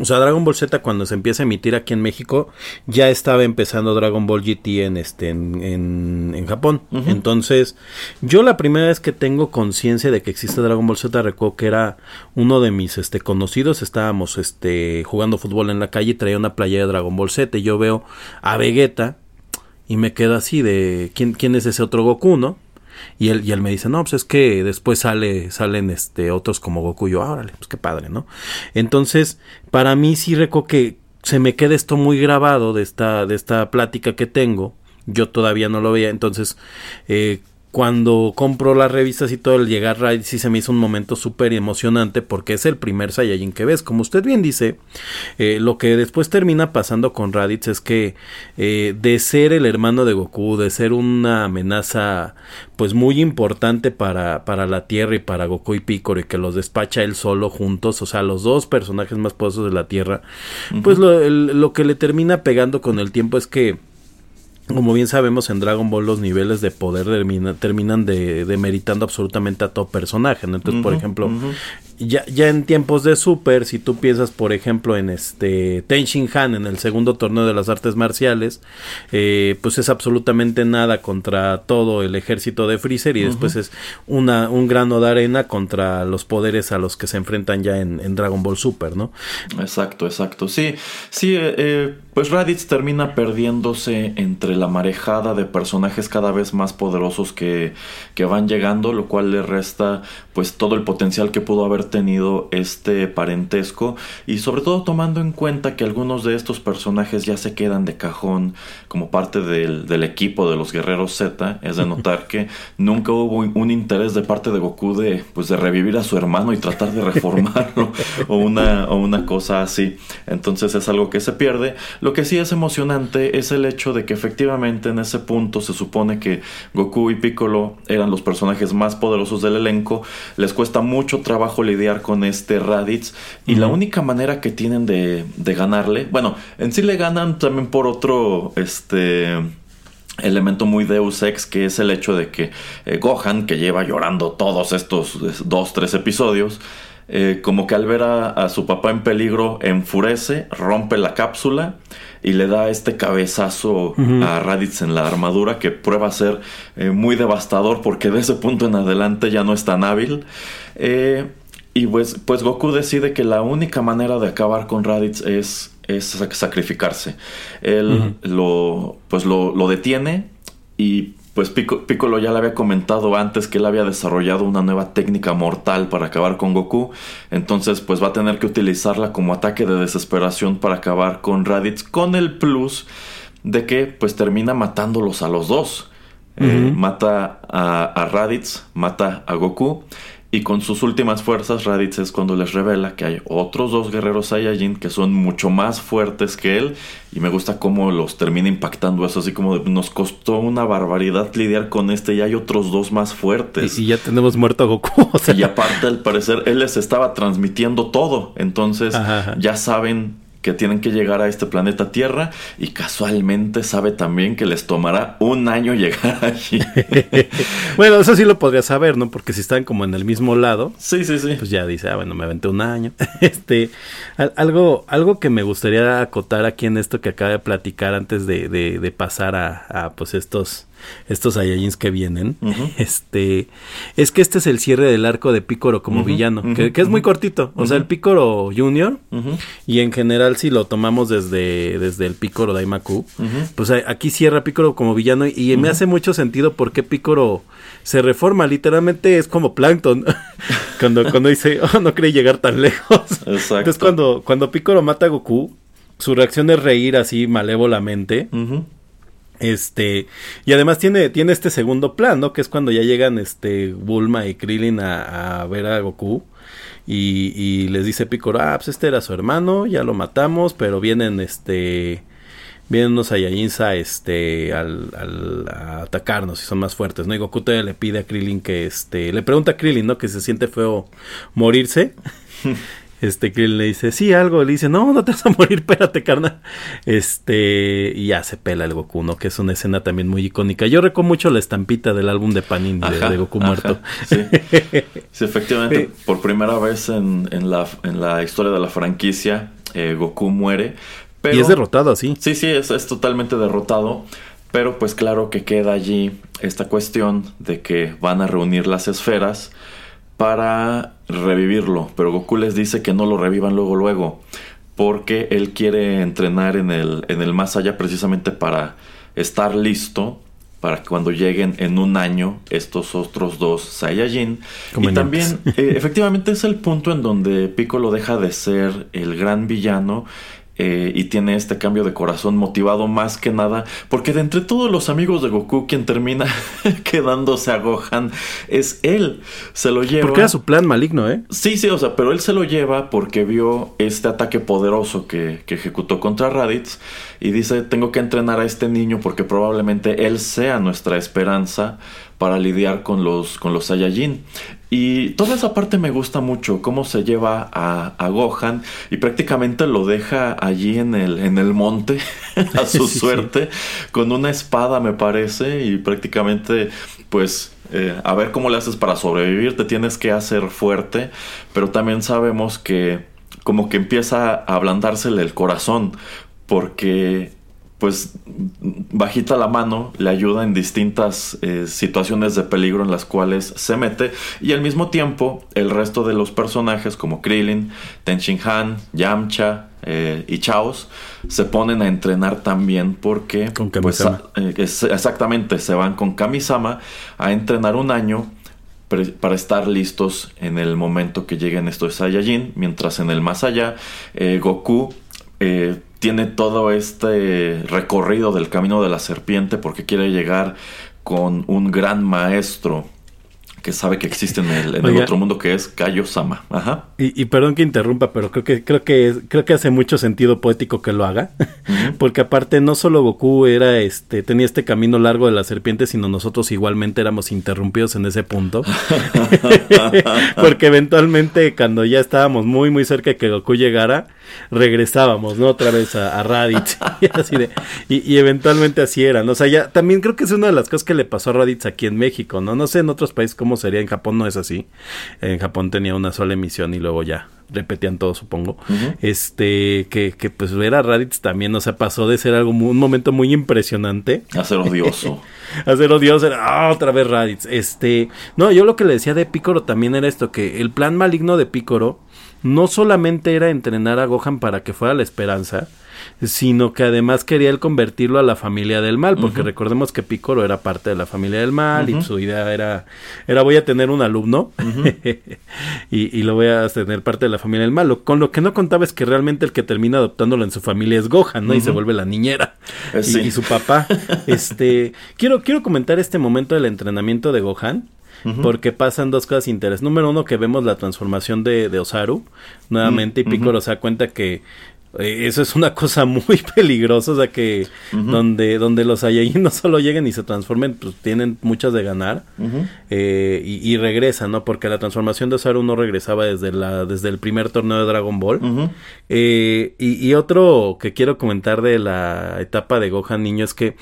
O sea, Dragon Ball Z cuando se empieza a emitir aquí en México, ya estaba empezando Dragon Ball GT en este en, en, Japón. Entonces, yo la primera vez que tengo conciencia de que existe Dragon Ball Z, recuerdo que era uno de mis este conocidos, estábamos este jugando fútbol en la calle y traía una playa de Dragon Ball Z. Y yo veo a Vegeta y me quedo así de quién, quién es ese otro Goku, ¿no? Y él, y él me dice, no, pues es que después sale, salen este, otros como Goku. Yo, órale, pues qué padre, ¿no? Entonces, para mí sí recuerdo que se me queda esto muy grabado de esta, de esta plática que tengo. Yo todavía no lo veía. Entonces, eh, cuando compro las revistas y todo el llegar a sí se me hizo un momento súper emocionante porque es el primer Saiyajin que ves. Como usted bien dice, eh, lo que después termina pasando con Raditz es que eh, de ser el hermano de Goku, de ser una amenaza pues muy importante para, para la Tierra y para Goku y Piccolo y que los despacha él solo juntos, o sea, los dos personajes más poderosos de la Tierra, pues lo, lo que le termina pegando con el tiempo es que como bien sabemos en Dragon Ball los niveles de poder terminan de, demeritando absolutamente a todo personaje. Entonces, por ejemplo, ya, ya en tiempos de Super, si tú piensas, por ejemplo, en este Ten Shin Han, en el segundo torneo de las artes marciales, eh, pues es absolutamente nada contra todo el ejército de Freezer y después es una, un grano de arena contra los poderes a los que se enfrentan ya en, Dragon Ball Super, ¿no? Exacto, exacto. Sí, sí, eh, eh, pues Raditz termina perdiéndose entre la marejada de personajes cada vez más poderosos que, que van llegando, lo cual le resta pues todo el potencial que pudo haber tenido este parentesco y sobre todo tomando en cuenta que algunos de estos personajes ya se quedan de cajón como parte del, equipo de los guerreros Z, es de notar que nunca hubo un interés de parte de Goku de, pues, de revivir a su hermano y tratar de reformarlo o, una, o una cosa así. Entonces es algo que se pierde. Lo que sí es emocionante es el hecho de que efectivamente en ese punto se supone que Goku y Piccolo eran los personajes más poderosos del elenco. Les cuesta mucho trabajo lidiar con este Raditz. Y la única manera que tienen de, de ganarle, bueno, en sí le ganan también por otro, este elemento muy Deus Ex que es el hecho de que eh, Gohan, que lleva llorando todos estos dos, tres episodios, eh, como que al ver a, su papá en peligro enfurece, rompe la cápsula y le da este cabezazo a Raditz en la armadura que prueba a ser eh, muy devastador porque de ese punto en adelante ya no es tan hábil. Y pues, pues Goku decide que la única manera de acabar con Raditz es es sacrificarse. Él lo, pues lo, detiene y pues Piccolo ya le había comentado antes que él había desarrollado una nueva técnica mortal para acabar con Goku. Entonces pues va a tener que utilizarla como ataque de desesperación para acabar con Raditz con el plus de que pues termina matándolos a los dos. Eh, mata a, a Raditz, mata a Goku y con sus últimas fuerzas, Raditz es cuando les revela que hay otros dos guerreros Saiyajin que son mucho más fuertes que él. Y me gusta cómo los termina impactando eso, así como nos costó una barbaridad lidiar con este y hay otros dos más fuertes. Y, ya tenemos muerto a Goku. Y aparte, al parecer, él les estaba transmitiendo todo. Entonces, ya saben que tienen que llegar a este planeta Tierra y casualmente sabe también que les tomará un año llegar allí. bueno, eso sí lo podría saber, ¿no? Porque si están como en el mismo lado, sí, sí, sí. Pues ya dice, ah, bueno, me aventé un año. este, algo, algo que me gustaría acotar aquí en esto que acaba de platicar antes de, de, pasar a, a pues estos estos Saiyajins que vienen, este, es que este es el cierre del arco de Picoro como villano, que, es muy cortito, o sea, el Picoro Junior, y en general si lo tomamos desde, desde el Picoro Daimaku, pues aquí cierra Picoro como villano y me hace mucho sentido porque Picoro se reforma, literalmente es como Plankton, cuando, cuando dice, oh, no creí llegar tan lejos. Exacto. Entonces cuando, cuando Picoro mata a Goku, su reacción es reír así malévolamente. Este, y además tiene, tiene este segundo plan, ¿no? Que es cuando ya llegan este Bulma y Krillin a, ver a Goku. Y, les dice Piccolo, ah, pues este era su hermano, ya lo matamos, pero vienen este vienen unos Saiyajins a este al, a atacarnos y son más fuertes, ¿no? Y Goku le pide a Krillin que este le pregunta a Krillin, ¿no? Que se siente feo morirse. Este, que le dice, sí, algo, le dice, no, no te vas a morir, espérate, carnal. Este, y ya se pela el Goku, ¿no? Que es una escena también muy icónica. Yo recuerdo mucho la estampita del álbum de Panini de, Goku muerto. Sí. efectivamente, por primera vez en, en, la, en la historia de la franquicia, eh, Goku muere. y es derrotado así. Sí, sí, es, es totalmente derrotado. Pero pues claro que queda allí esta cuestión de que van a reunir las esferas para revivirlo, pero Goku les dice que no lo revivan luego luego, porque él quiere entrenar en el, en el más allá precisamente para estar listo para que cuando lleguen en un año estos otros dos Saiyajin. Y también, eh, efectivamente, es el punto en donde Piccolo deja de ser el gran villano eh, y tiene este cambio de corazón motivado más que nada porque de entre todos los amigos de Goku quien termina quedándose a Gohan es él. Se lo lleva. Porque era su plan maligno eh sí sí o sea pero él se lo lleva porque vio este ataque poderoso que, que ejecutó contra Raditz y dice tengo que entrenar a este niño porque probablemente él sea nuestra esperanza para lidiar con los, con los Saiyajin. Y toda esa parte me gusta mucho, cómo se lleva a, Gohan y prácticamente lo deja allí en el, en el monte a su suerte, con una espada me parece, y prácticamente pues eh, a ver cómo le haces para sobrevivir, te tienes que hacer fuerte, pero también sabemos que como que empieza a ablandársele el corazón, porque pues bajita la mano le ayuda en distintas eh, situaciones de peligro en las cuales se mete. Y al mismo tiempo el resto de los personajes como Krillin, Tenshin Han, Yamcha eh, y Chaos se ponen a entrenar también porque con pues, eh, exactamente se van con Kamisama a entrenar un año para estar listos en el momento que lleguen estos Saiyajin, mientras en el más allá Goku tiene todo este recorrido del camino de la serpiente porque quiere llegar con un gran maestro que sabe que existe en el, otro mundo que es Kayo Sama. Ajá. Y, perdón que interrumpa, pero creo que creo que creo que hace mucho sentido poético que lo haga, porque aparte no solo Goku era este tenía este camino largo de la serpiente, sino nosotros igualmente éramos interrumpidos en ese punto, porque eventualmente cuando ya estábamos muy muy cerca de que Goku llegara regresábamos, ¿no? Otra vez a, Raditz. y, así de, y, eventualmente así era, ¿no? O sea, ya también creo que es una de las cosas que le pasó a Raditz aquí en México, ¿no? No sé en otros países cómo sería, en Japón no es así. En Japón tenía una sola emisión y luego ya repetían todo, supongo. Este, que, que pues ver a Raditz también, o sea, pasó de ser algo, un momento muy impresionante. A ser odioso. a ser odioso, era ah, otra vez Raditz. Este, no, yo lo que le decía de Picoro también era esto, que el plan maligno de Picoro no solamente era entrenar a Gohan para que fuera la esperanza, sino que además quería él convertirlo a la familia del mal, porque recordemos que Picoro era parte de la familia del mal y su idea era, era voy a tener un alumno y, lo voy a tener parte de la familia del mal. Con lo que no contaba es que realmente el que termina adoptándolo en su familia es Gohan, ¿no? Y se vuelve la niñera eh, y, su papá. este, quiero, quiero comentar este momento del entrenamiento de Gohan porque pasan dos cosas interesantes. Número uno, que vemos la transformación de, de Osaru nuevamente y Piccolo se da cuenta que eh, eso es una cosa muy peligrosa, o sea que donde, donde los Saiyajin no solo lleguen y se transformen, pues tienen muchas de ganar eh, y, regresan, ¿no? Porque la transformación de Osaru no regresaba desde, la, desde el primer torneo de Dragon Ball. Eh, y, y, otro que quiero comentar de la etapa de Gohan niño es que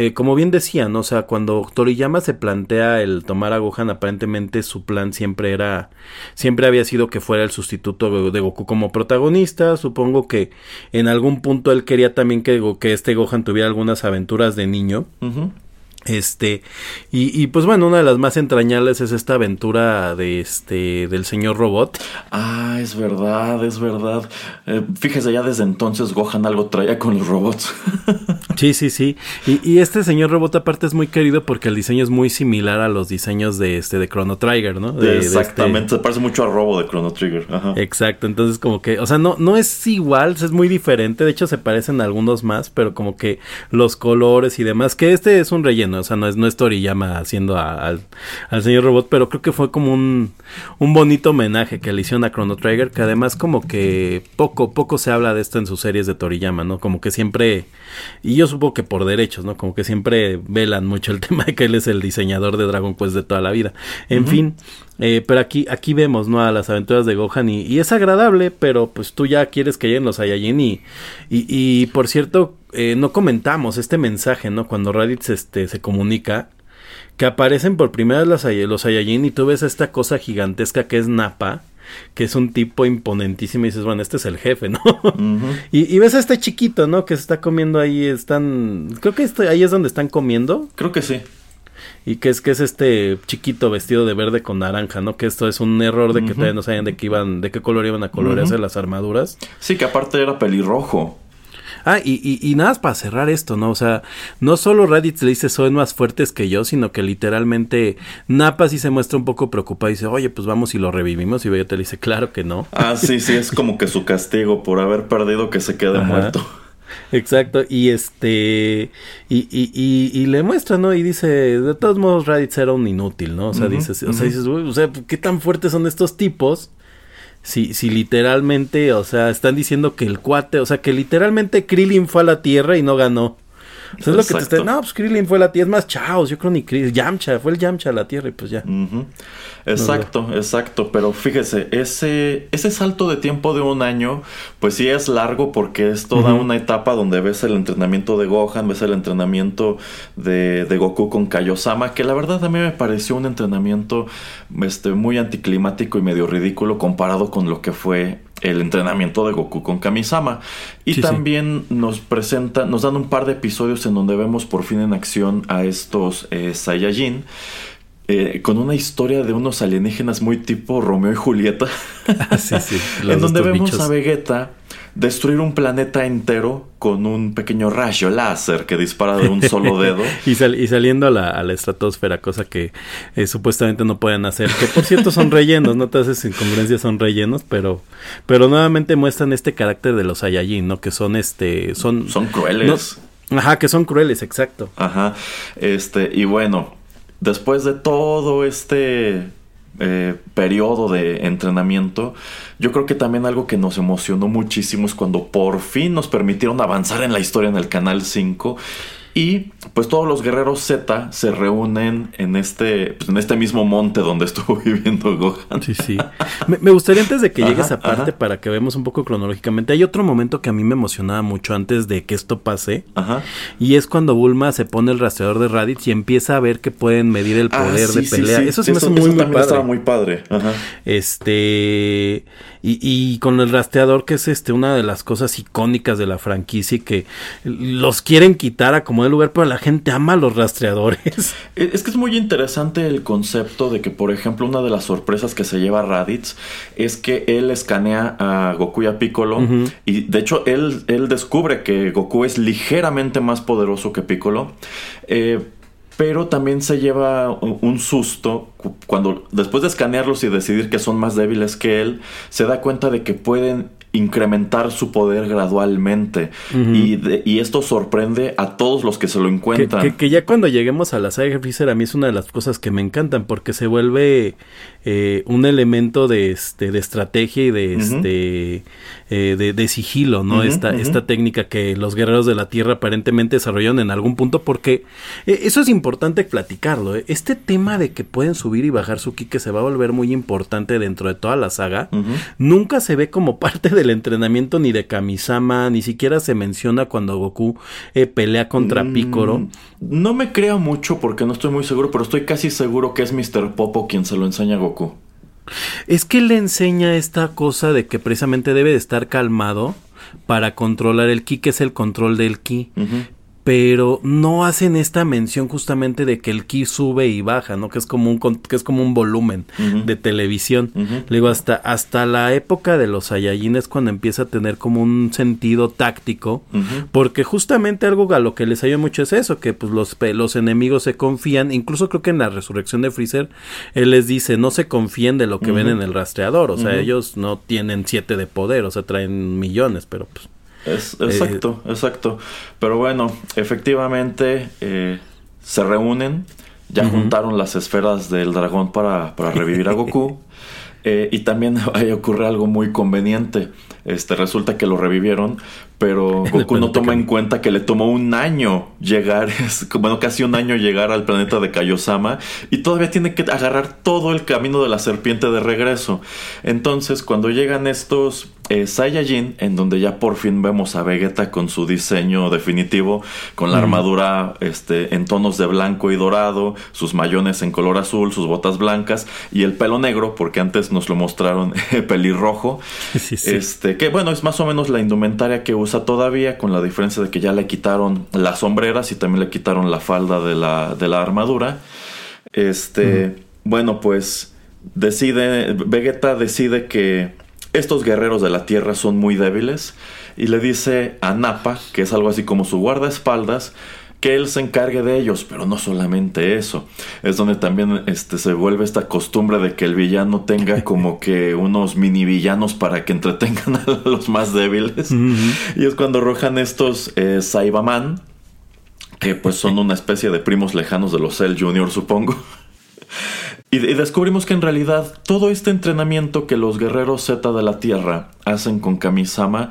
eh, como bien decían, o sea, cuando Toriyama se plantea el tomar a Gohan, aparentemente su plan siempre era, siempre había sido que fuera el sustituto de Goku como protagonista. Supongo que en algún punto él quería también que, que este Gohan tuviera algunas aventuras de niño. Este, y, y, pues bueno, una de las más entrañables es esta aventura de este, del señor robot. Ah, es verdad, es verdad. Eh, fíjese, ya desde entonces Gohan algo traía con los robots. sí, sí, sí. Y, y, este señor robot aparte es muy querido porque el diseño es muy similar a los diseños de este, de Chrono Trigger, ¿no? Exactamente, se parece mucho al robo de Chrono Trigger. Ajá. Exacto, entonces como que, o sea, no, no es igual, es muy diferente. De hecho, se parecen algunos más, pero como que los colores y demás, que este es un relleno o sea, no es, no es Toriyama haciendo al, señor robot, pero creo que fue como un, un bonito homenaje que le hicieron a Chrono Trigger, que además como que poco, poco se habla de esto en sus series de Toriyama, ¿no? Como que siempre, y yo supongo que por derechos, ¿no? Como que siempre velan mucho el tema de que él es el diseñador de Dragon Quest de toda la vida. En fin, eh, pero aquí, aquí vemos, ¿no? A las aventuras de Gohan y, es agradable, pero pues tú ya quieres que lleguen los Saiyajin y, y, y por cierto, eh, no comentamos este mensaje, ¿no? Cuando Raditz este, se comunica, que aparecen por primera vez los, los Saiyajin y tú ves esta cosa gigantesca que es Nappa, que es un tipo imponentísimo y dices, bueno, este es el jefe, ¿no? y, y, ves a este chiquito, ¿no? Que se está comiendo ahí, están, creo que este, ahí es donde están comiendo. Creo que sí y que es que es este chiquito vestido de verde con naranja, ¿no? Que esto es un error de que todavía no sabían de qué iban, de qué color iban a colorearse las armaduras. Sí, que aparte era pelirrojo. Ah, y, y, y, nada más para cerrar esto, ¿no? O sea, no solo Reddit le dice son más fuertes que yo, sino que literalmente Napa sí se muestra un poco preocupado y dice, oye, pues vamos y lo revivimos. Y Vegeta le dice, claro que no. Ah, sí, sí, es como que su castigo por haber perdido que se quede muerto. Exacto, y este, y, y, y, le muestra, ¿no? Y dice, de todos modos, Raditz era un inútil, ¿no? O sea, dices, o sea, dices, o sea, ¿qué tan fuertes son estos tipos? Si, si literalmente, o sea, están diciendo que el cuate, o sea, que literalmente Krillin fue a la Tierra y no ganó. O sea, es lo que te está... No, pues Krillin fue la tierra. Es más, Chaos. Yo creo ni Krillin. Yamcha. Fue el Yamcha a la tierra y pues ya. Exacto, exacto. Pero fíjese, ese, ese salto de tiempo de un año, pues sí es largo porque es toda una etapa donde ves el entrenamiento de Gohan, ves el entrenamiento de, de Goku con Kaiosama, que la verdad a mí me pareció un entrenamiento este, muy anticlimático y medio ridículo comparado con lo que fue el entrenamiento de Goku con Kamisama. Y también nos presenta, nos dan un par de episodios en donde vemos por fin en acción a estos eh, Saiyajin. Eh, con una historia de unos alienígenas muy tipo Romeo y Julieta. En donde vemos a Vegeta destruir un planeta entero con un pequeño rayo láser que dispara de un solo dedo. y, saliendo a la, a la, estratosfera, cosa que eh, supuestamente no pueden hacer. Que por cierto son rellenos, no te haces incongruencias, son rellenos, pero, pero nuevamente muestran este carácter de los Saiyajin, ¿no? Que son este, son... Son crueles. ajá, que son crueles, exacto. Ajá, este, y bueno, después de todo este eh, periodo de entrenamiento, yo creo que también algo que nos emocionó muchísimo es cuando por fin nos permitieron avanzar en la historia en el Canal 5 y pues todos los guerreros Z se reúnen en este, pues, en este mismo monte donde estuvo viviendo Gohan. Sí, sí. Me, gustaría antes de que llegue esa parte para que veamos un poco cronológicamente. Hay otro momento que a mí me emocionaba mucho antes de que esto pase. Ajá. Y es cuando Bulma se pone el rastreador de Raditz y empieza a ver que pueden medir el ah, poder de pelea. eso se me hace muy, muy padre. Estaba muy padre. Ajá. Este. Y, y, con el rastreador, que es este una de las cosas icónicas de la franquicia y que los quieren quitar a como lugar, pero la gente ama los rastreadores. Es que es muy interesante el concepto de que, por ejemplo, una de las sorpresas que se lleva Raditz es que él escanea a Goku y a Piccolo. Y de hecho, él, él descubre que Goku es ligeramente más poderoso que Piccolo. Eh, pero también se lleva un susto cuando después de escanearlos y decidir que son más débiles que él, se da cuenta de que pueden incrementar su poder gradualmente. y, esto sorprende a todos los que se lo encuentran. Que, ya cuando lleguemos a la saga Freezer, a mí es una de las cosas que me encantan, porque se vuelve eh, un elemento de, este, de estrategia y de, este, eh, de, sigilo, ¿no? esta, esta técnica que los guerreros de la Tierra aparentemente desarrollaron en algún punto, porque eh, eso es importante platicarlo. Este tema de que pueden subir y bajar su ki, que se va a volver muy importante dentro de toda la saga, nunca se ve como parte del entrenamiento ni de Kamisama, ni siquiera se menciona cuando Goku pelea contra mm, Piccolo. No me creo mucho porque no estoy muy seguro, pero estoy casi seguro que es Mr. Popo quien se lo enseña a Goku. Es que le enseña esta cosa de que precisamente debe de estar calmado para controlar el ki, que es el control del ki pero no hacen esta mención justamente de que el ki sube y baja, ¿no? Que es como un que es como un volumen de televisión. Le digo hasta hasta la época de los Saiyajin es cuando empieza a tener como un sentido táctico, porque justamente algo a lo que les ayuda mucho es eso, que pues los los enemigos se confían, incluso creo que en la resurrección de Freezer él les dice, "No se confíen de lo que ven en el rastreador", o sea, ellos no tienen siete de poder, o sea, traen millones, pero pues es, exacto, exacto. Pero bueno, efectivamente eh, se reúnen, ya juntaron las esferas del dragón para, para revivir a Goku. Eh, y también ahí ocurre algo muy conveniente. Este, resulta que lo revivieron, pero Goku no toma en cuenta que le tomó un año llegar, bueno, casi un año llegar al planeta de Kaiosama y todavía tiene que agarrar todo el camino de la serpiente de regreso. Entonces, cuando llegan estos eh, Saiyajin, en donde ya por fin vemos a Vegeta con su diseño definitivo, con la armadura este, en tonos de blanco y dorado, sus mayones en color azul, sus botas blancas y el pelo negro, porque antes nos lo mostraron pelirrojo. Este, que bueno, es más o menos la indumentaria que usa todavía, con la diferencia de que ya le quitaron las sombreras y también le quitaron la falda de la, de la armadura. Este, bueno, pues decide, Vegeta decide que estos guerreros de la Tierra son muy débiles y le dice a Nappa, que es algo así como su guardaespaldas, que él se encargue de ellos, pero no solamente eso. Es donde también este, se vuelve esta costumbre de que el villano tenga como que unos mini villanos para que entretengan a los más débiles. Y es cuando arrojan estos eh, Saibaman, que pues son una especie de primos lejanos de los Cell Junior, supongo. Y, descubrimos que en realidad todo este entrenamiento que los guerreros Z de la Tierra hacen con Kamisama,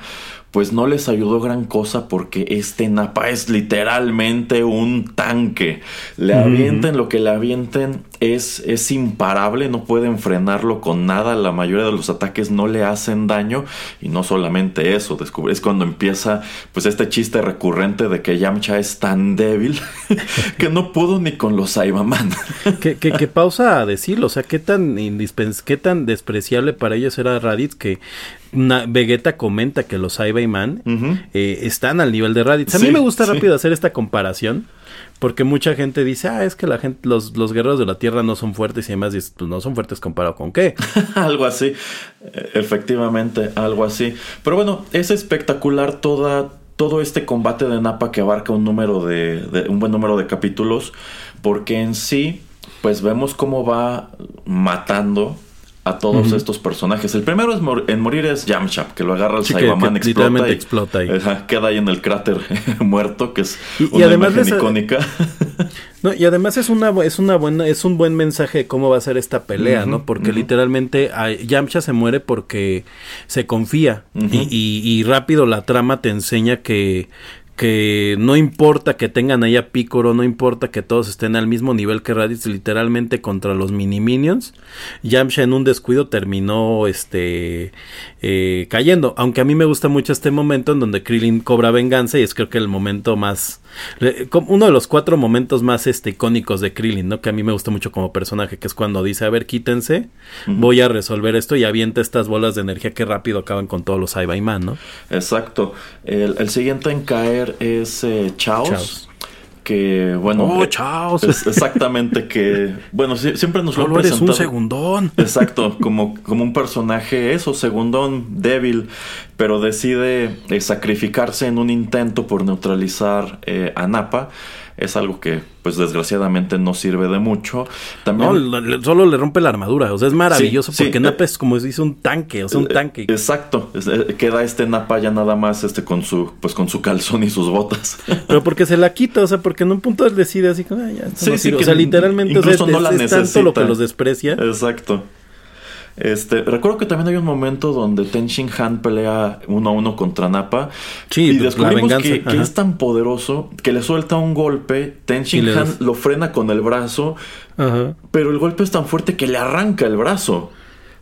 pues no les ayudó gran cosa porque este Napa es literalmente un tanque. Le avienten lo que le avienten, es, es imparable, no pueden frenarlo con nada, la mayoría de los ataques no le hacen daño y no solamente eso, es cuando empieza pues este chiste recurrente de que Yamcha es tan débil que no pudo ni con los Saibaman. que, que, pausa a decirlo, o sea, qué tan indispens qué tan despreciable para ellos era Raditz que Vegeta comenta que los Saibaman eh, están al nivel de Raditz. A mí me gusta rápido hacer esta comparación porque mucha gente dice, ah, es que la gente, los, los guerreros de la tierra no son fuertes y además dices, pues no son fuertes comparado con qué. algo así, efectivamente, algo así. Pero bueno, es espectacular toda, todo este combate de Napa que abarca un número de, un buen número de capítulos, porque en sí, pues vemos cómo va matando a todos estos personajes. El primero es en morir es Yamcha, que lo agarra el sí, explota, y, explota ahí. queda ahí en el cráter muerto, que es una además imagen icónica. No, y además es una es una buena es un buen mensaje de cómo va a ser esta pelea, ¿no? Porque literalmente Yamcha se muere porque se confía y, y, rápido la trama te enseña que que no importa que tengan ahí a Picoro, no importa que todos estén al mismo nivel que Raditz, literalmente contra los mini minions. Yamcha en un descuido terminó este eh, cayendo. Aunque a mí me gusta mucho este momento en donde Krillin cobra venganza y es creo que el momento más uno de los cuatro momentos más este icónicos de Krillin, ¿no? Que a mí me gusta mucho como personaje, que es cuando dice, a ver, quítense, voy a resolver esto y avienta estas bolas de energía que rápido acaban con todos los Saibaman, ¿no? El, siguiente en caer es eh, Chaos que bueno oh, chao. exactamente que bueno siempre nos lo han presentado eres un segundón. Exacto como como un personaje eso segundón débil pero decide eh, sacrificarse en un intento por neutralizar eh, a Napa es algo que pues desgraciadamente no sirve de mucho. También, no, solo le rompe la armadura, o sea, es maravilloso porque Napa es como si dice un tanque, o sea, un tanque. Exacto, queda este Napa ya nada más este con su pues con su calzón y sus botas. Pero porque se la quita, o sea, porque en un punto él decide así como, ya, o sea, literalmente o sea, es tanto lo que los desprecia. Exacto. Este, recuerdo que también hay un momento donde Ten Shin Han pelea uno a uno contra Nappa. y pues, descubrimos que, es tan poderoso que le suelta un golpe. Ten Shin Han lo frena con el brazo. Pero el golpe es tan fuerte que le arranca el brazo.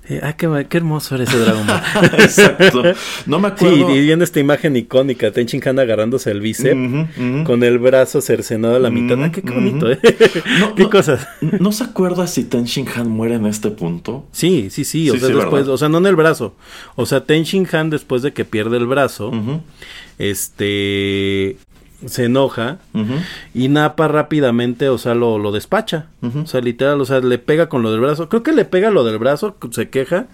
Eh, ah, qué, hermoso era ese Dragon Ball. Exacto. No me acuerdo. Sí, y viendo esta imagen icónica, Tenchin Han agarrándose el bíceps con el brazo cercenado a la mitad. Ah, qué, bonito, ¿eh? qué cosas. ¿No se acuerda si Tenchin Han muere en este punto? Sí, sí, sí. O sea, después, o sea, no en el brazo. O sea, Tenchin Han, después de que pierde el brazo, este se enoja y Napa rápidamente, o sea, lo, lo despacha. O sea, literal, o sea, le pega con lo del brazo. Creo que le pega lo del brazo, se queja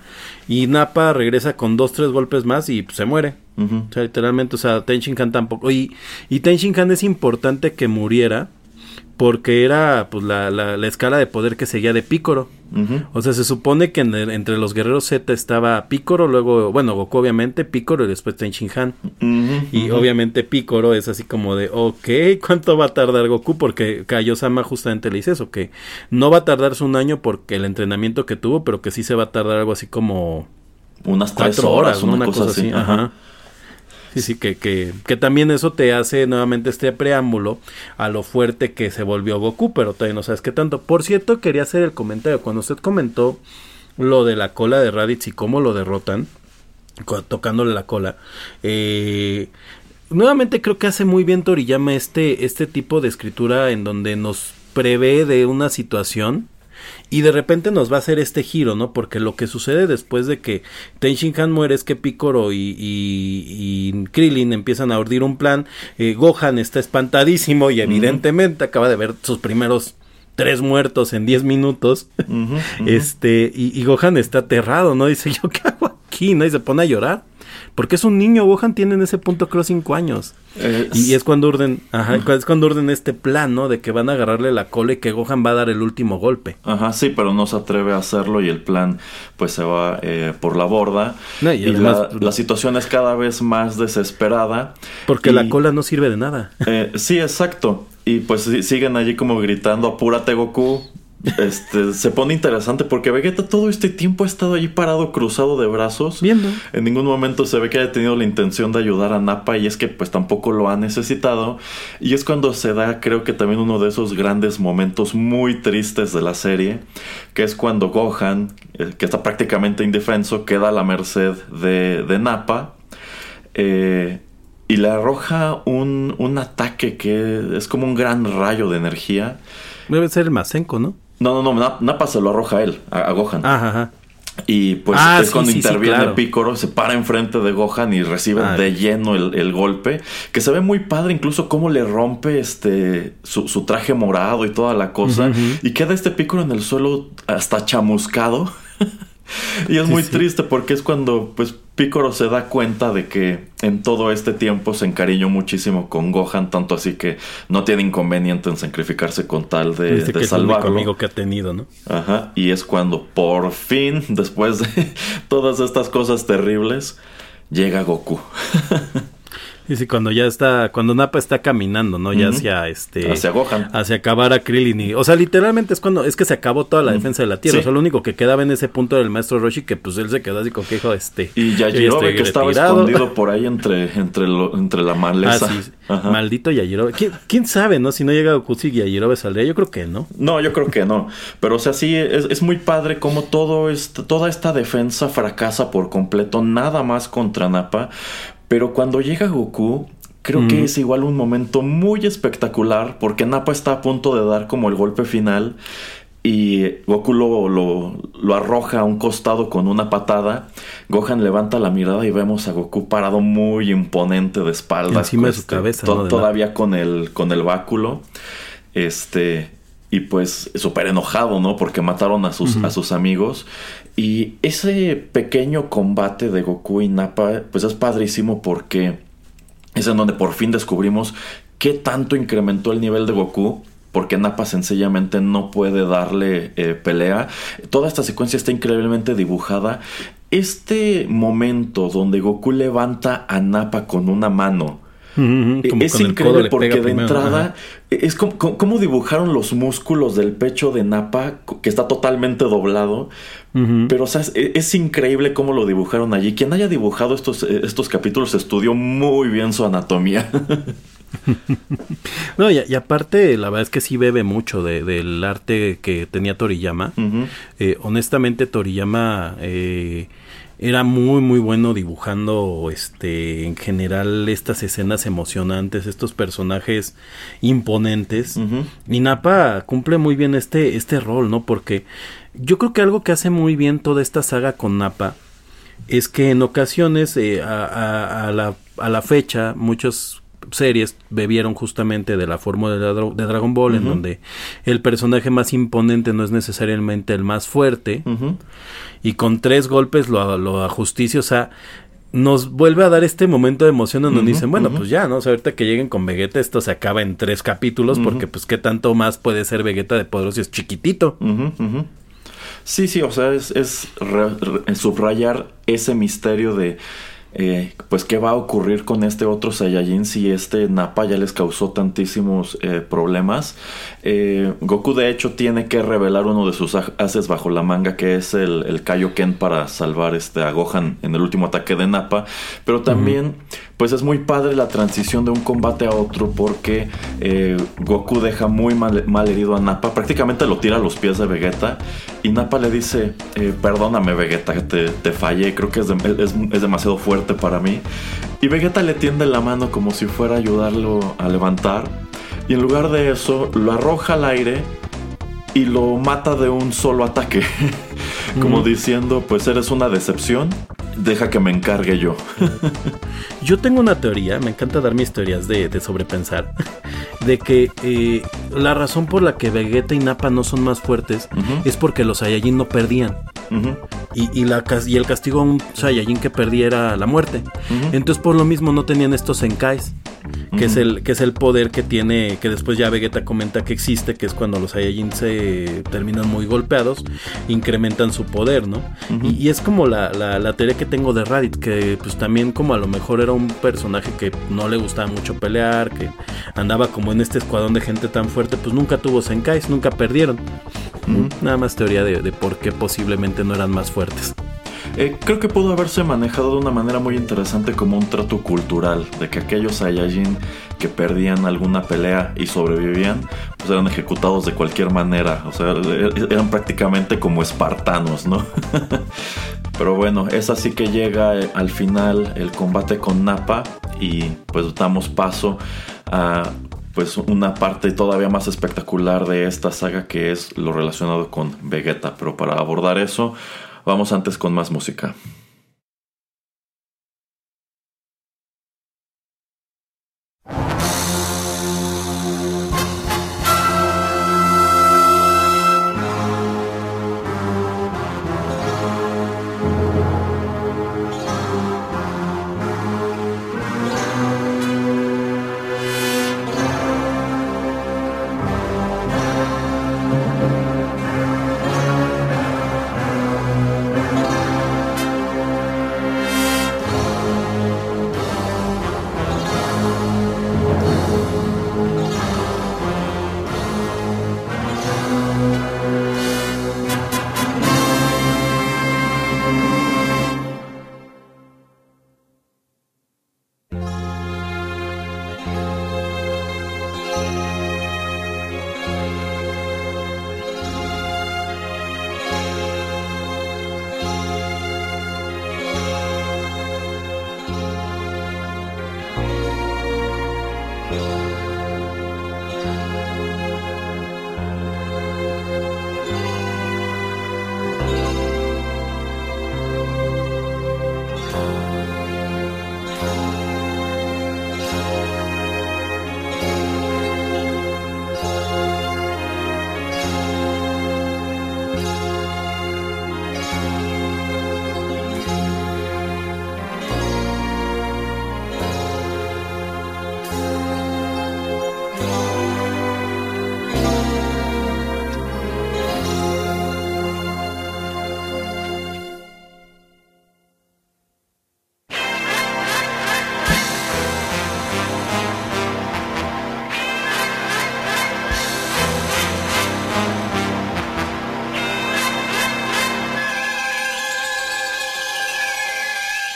y Napa regresa con dos, tres golpes más y pues, se muere. O sea, literalmente, o sea, Tenshin Han tampoco. Y, y Tenshin Han es importante que muriera porque era pues la, la, la, escala de poder que seguía de Pícoro. O sea, se supone que entre los guerreros Z estaba Pícoro, luego, bueno, Goku obviamente, Pícoro y después Tenshin Han. y obviamente Pícoro es así como de, ok, ¿cuánto va a tardar Goku? Porque Kaiosama justamente le dice eso, que no va a tardarse un año porque el entrenamiento que tuvo, pero que sí se va a tardar algo así como... Unas cuatro horas, una, cosa, así. Ajá. Sí, sí, que, que, que, también eso te hace nuevamente este preámbulo a lo fuerte que se volvió Goku, pero todavía no sabes qué tanto. Por cierto, quería hacer el comentario. Cuando usted comentó lo de la cola de Raditz y cómo lo derrotan, tocándole la cola, eh, nuevamente creo que hace muy bien Toriyama este, este tipo de escritura en donde nos prevé de una situación y de repente nos va a hacer este giro, ¿no? Porque lo que sucede después de que Ten Han muere es que Picoro y, y, Krillin empiezan a urdir un plan. Eh, Gohan está espantadísimo y evidentemente acaba de ver sus primeros tres muertos en diez minutos. Este, y, y, Gohan está aterrado, ¿no? Dice, ¿yo qué hago aquí? ¿No? Y se pone a llorar. Porque es un niño, Gohan tiene en ese punto creo cinco años. Y es cuando orden, ajá, es cuando orden este plan, ¿no? De que van a agarrarle la cola y que Gohan va a dar el último golpe. Ajá, sí, pero no se atreve a hacerlo y el plan pues se va eh, por la borda. y, la, situación es cada vez más desesperada. Porque la cola no sirve de nada. Eh, sí, exacto. Y pues siguen allí como gritando, apúrate Goku, este, se pone interesante porque Vegeta todo este tiempo ha estado allí parado, cruzado de brazos. Viendo. En ningún momento se ve que haya tenido la intención de ayudar a Nappa y es que pues tampoco lo ha necesitado. Y es cuando se da, creo que también uno de esos grandes momentos muy tristes de la serie, que es cuando Gohan, eh, que está prácticamente indefenso, queda a la merced de, de Nappa. Eh, y le arroja un, un ataque que es como un gran rayo de energía. Debe ser el Masenko, ¿no? No, no, no, Nappa se lo arroja a él, a, a Gohan. Ajá, ajá. Y pues Ah, es sí, cuando sí, sí, interviene claro. Piccolo, se para enfrente de Gohan y recibe Ah. de lleno el, el golpe. Que se ve muy padre, incluso cómo le rompe este su, su traje morado y toda la cosa. Y queda este Piccolo en el suelo hasta chamuscado. y es muy sí. triste porque es cuando pues Piccolo se da cuenta de que en todo este tiempo se encariñó muchísimo con Gohan, tanto así que no tiene inconveniente en sacrificarse con tal de, Dice de que es el único salvarlo. amigo que ha tenido, ¿no? Ajá, y es cuando por fin, después de todas estas cosas terribles, llega Goku. Y sí, cuando ya está, cuando Nappa está caminando, ¿no? Ya Ujú. hacia este. Hacia Gohan. Hacia acabar a Krillin. Y, o sea, literalmente es cuando, es que se acabó toda la defensa de la Tierra. Sí. O sea, lo único que quedaba en ese punto era el maestro Roshi, que pues él se quedó así con que dijo, este. Y Yajirobe estoy que estaba escondido por ahí entre, entre, lo- entre la Ah, maleza. sí. Ajá. Maldito Yajirobe. ¿Quién, quién sabe, no? Si no llega Goku, si Yajirobe saldría. Yo creo que no. No, yo creo que no. Pero o sea, sí, es, es muy padre como todo este- toda esta defensa fracasa por completo, nada más contra Nappa. Pero cuando llega Goku, creo que es igual un momento muy espectacular, porque Nappa está a punto de dar como el golpe final. Y Goku lo, lo, lo arroja a un costado con una patada. Gohan levanta la mirada y vemos a Goku parado muy imponente de espaldas. Encima de su este, cabeza, to- ¿no? Todavía con el, con el báculo. Este. Y pues súper enojado, ¿no? Porque mataron a sus, a sus amigos. Y ese pequeño combate de Goku y Nappa, pues es padrísimo porque es en donde por fin descubrimos qué tanto incrementó el nivel de Goku. Porque Nappa sencillamente no puede darle eh, pelea. Toda esta secuencia está increíblemente dibujada. Este momento donde Goku levanta a Nappa con una mano. Como es increíble le porque de primero, entrada es como, como- dibujaron los músculos del pecho de Nappa, que está totalmente doblado. Pero, o sea, es, es increíble cómo lo dibujaron allí. Quien haya dibujado estos, eh, estos capítulos estudió muy bien su anatomía. No, y, y aparte, la verdad es que sí bebe mucho de- del arte que tenía Toriyama. Eh, honestamente, Toriyama eh, era muy, muy bueno dibujando, este, en general, estas escenas emocionantes, estos personajes imponentes. Ujú. Y Nappa cumple muy bien este, este rol, ¿no? Porque yo creo que algo que hace muy bien toda esta saga con Nappa es que en ocasiones eh, a, a- a la, a la fecha muchas series bebieron justamente de la fórmula de, de Dragon Ball en donde el personaje más imponente no es necesariamente el más fuerte y con tres golpes lo, lo ajusticia, o sea, nos vuelve a dar este momento de emoción en donde dicen, bueno, pues ya, ¿no? O sea, ahorita que lleguen con Vegeta esto se acaba en tres capítulos porque pues qué tanto más puede ser Vegeta de poderoso si es chiquitito. Sí, sí, o sea, es, es re- re- subrayar ese misterio de, eh, pues, qué va a ocurrir con este otro Saiyajin si este Nappa ya les causó tantísimos eh, problemas. Eh, Goku, de hecho, tiene que revelar uno de sus haces bajo la manga, que es el, el Kaioken para salvar este, a Gohan en el último ataque de Nappa. Pero también, pues, es muy padre la transición de un combate a otro porque Goku deja muy mal, mal herido a Nappa. Prácticamente lo tira a los pies de Vegeta. Y Nappa le dice, perdóname Vegeta, que te, te fallé, creo que es, de- es- es demasiado fuerte para mí. Y Vegeta le tiende la mano como si fuera a ayudarlo a levantar. Y en lugar de eso, lo arroja al aire y lo mata de un solo ataque. como diciendo, pues eres una decepción, deja que me encargue yo. Yo tengo una teoría, me encanta dar mis teorías de, de sobrepensar, de que eh, la razón por la que Vegeta y Nappa no son más fuertes es porque los Saiyajin no perdían. Y, y la, cas- y el castigo a un Saiyajin que perdía era la muerte. Entonces por lo mismo no tenían estos Senkais. Que, es el, que es el poder que tiene, que después ya Vegeta comenta que existe, que es cuando los Saiyajin se terminan muy golpeados, incrementan su poder, ¿no? Y, y es como la, la, la teoría que tengo de Raditz, que pues también como a lo mejor era un personaje que no le gustaba mucho pelear, que andaba como en este escuadrón de gente tan fuerte, pues nunca tuvo Senkais, nunca perdieron. Nada más teoría de, por qué posiblemente no eran más fuertes. Eh, creo que pudo haberse manejado de una manera muy interesante como un trato cultural, de que aquellos Saiyajin que perdían alguna pelea y sobrevivían, pues eran ejecutados de cualquier manera, o sea, e-, eran prácticamente como espartanos, ¿no? Pero bueno, es así que llega eh, al final el combate con Nappa y pues damos paso a pues una parte todavía más espectacular de esta saga que es lo relacionado con Vegeta. Pero para abordar eso, Vamos antes con más música.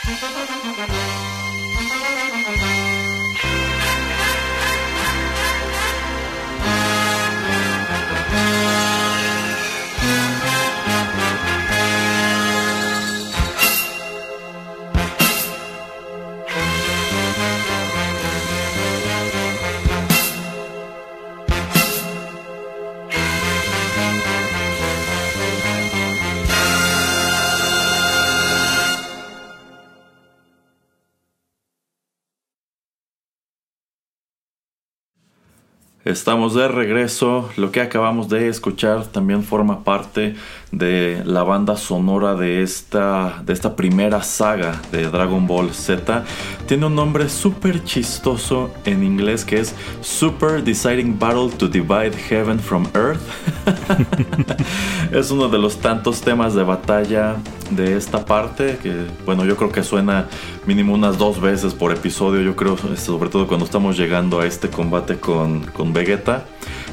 Thank you. Estamos de regreso. Lo que acabamos de escuchar también forma parte de la banda sonora de esta, de esta primera saga de Dragon Ball Z. Tiene un nombre súper chistoso en inglés que es Super Deciding Battle to Divide Heaven from Earth. es uno de los tantos temas de batalla de esta parte que, bueno, yo creo que suena mínimo unas dos veces por episodio. Yo creo, sobre todo cuando estamos llegando a este combate con, con Vegeta.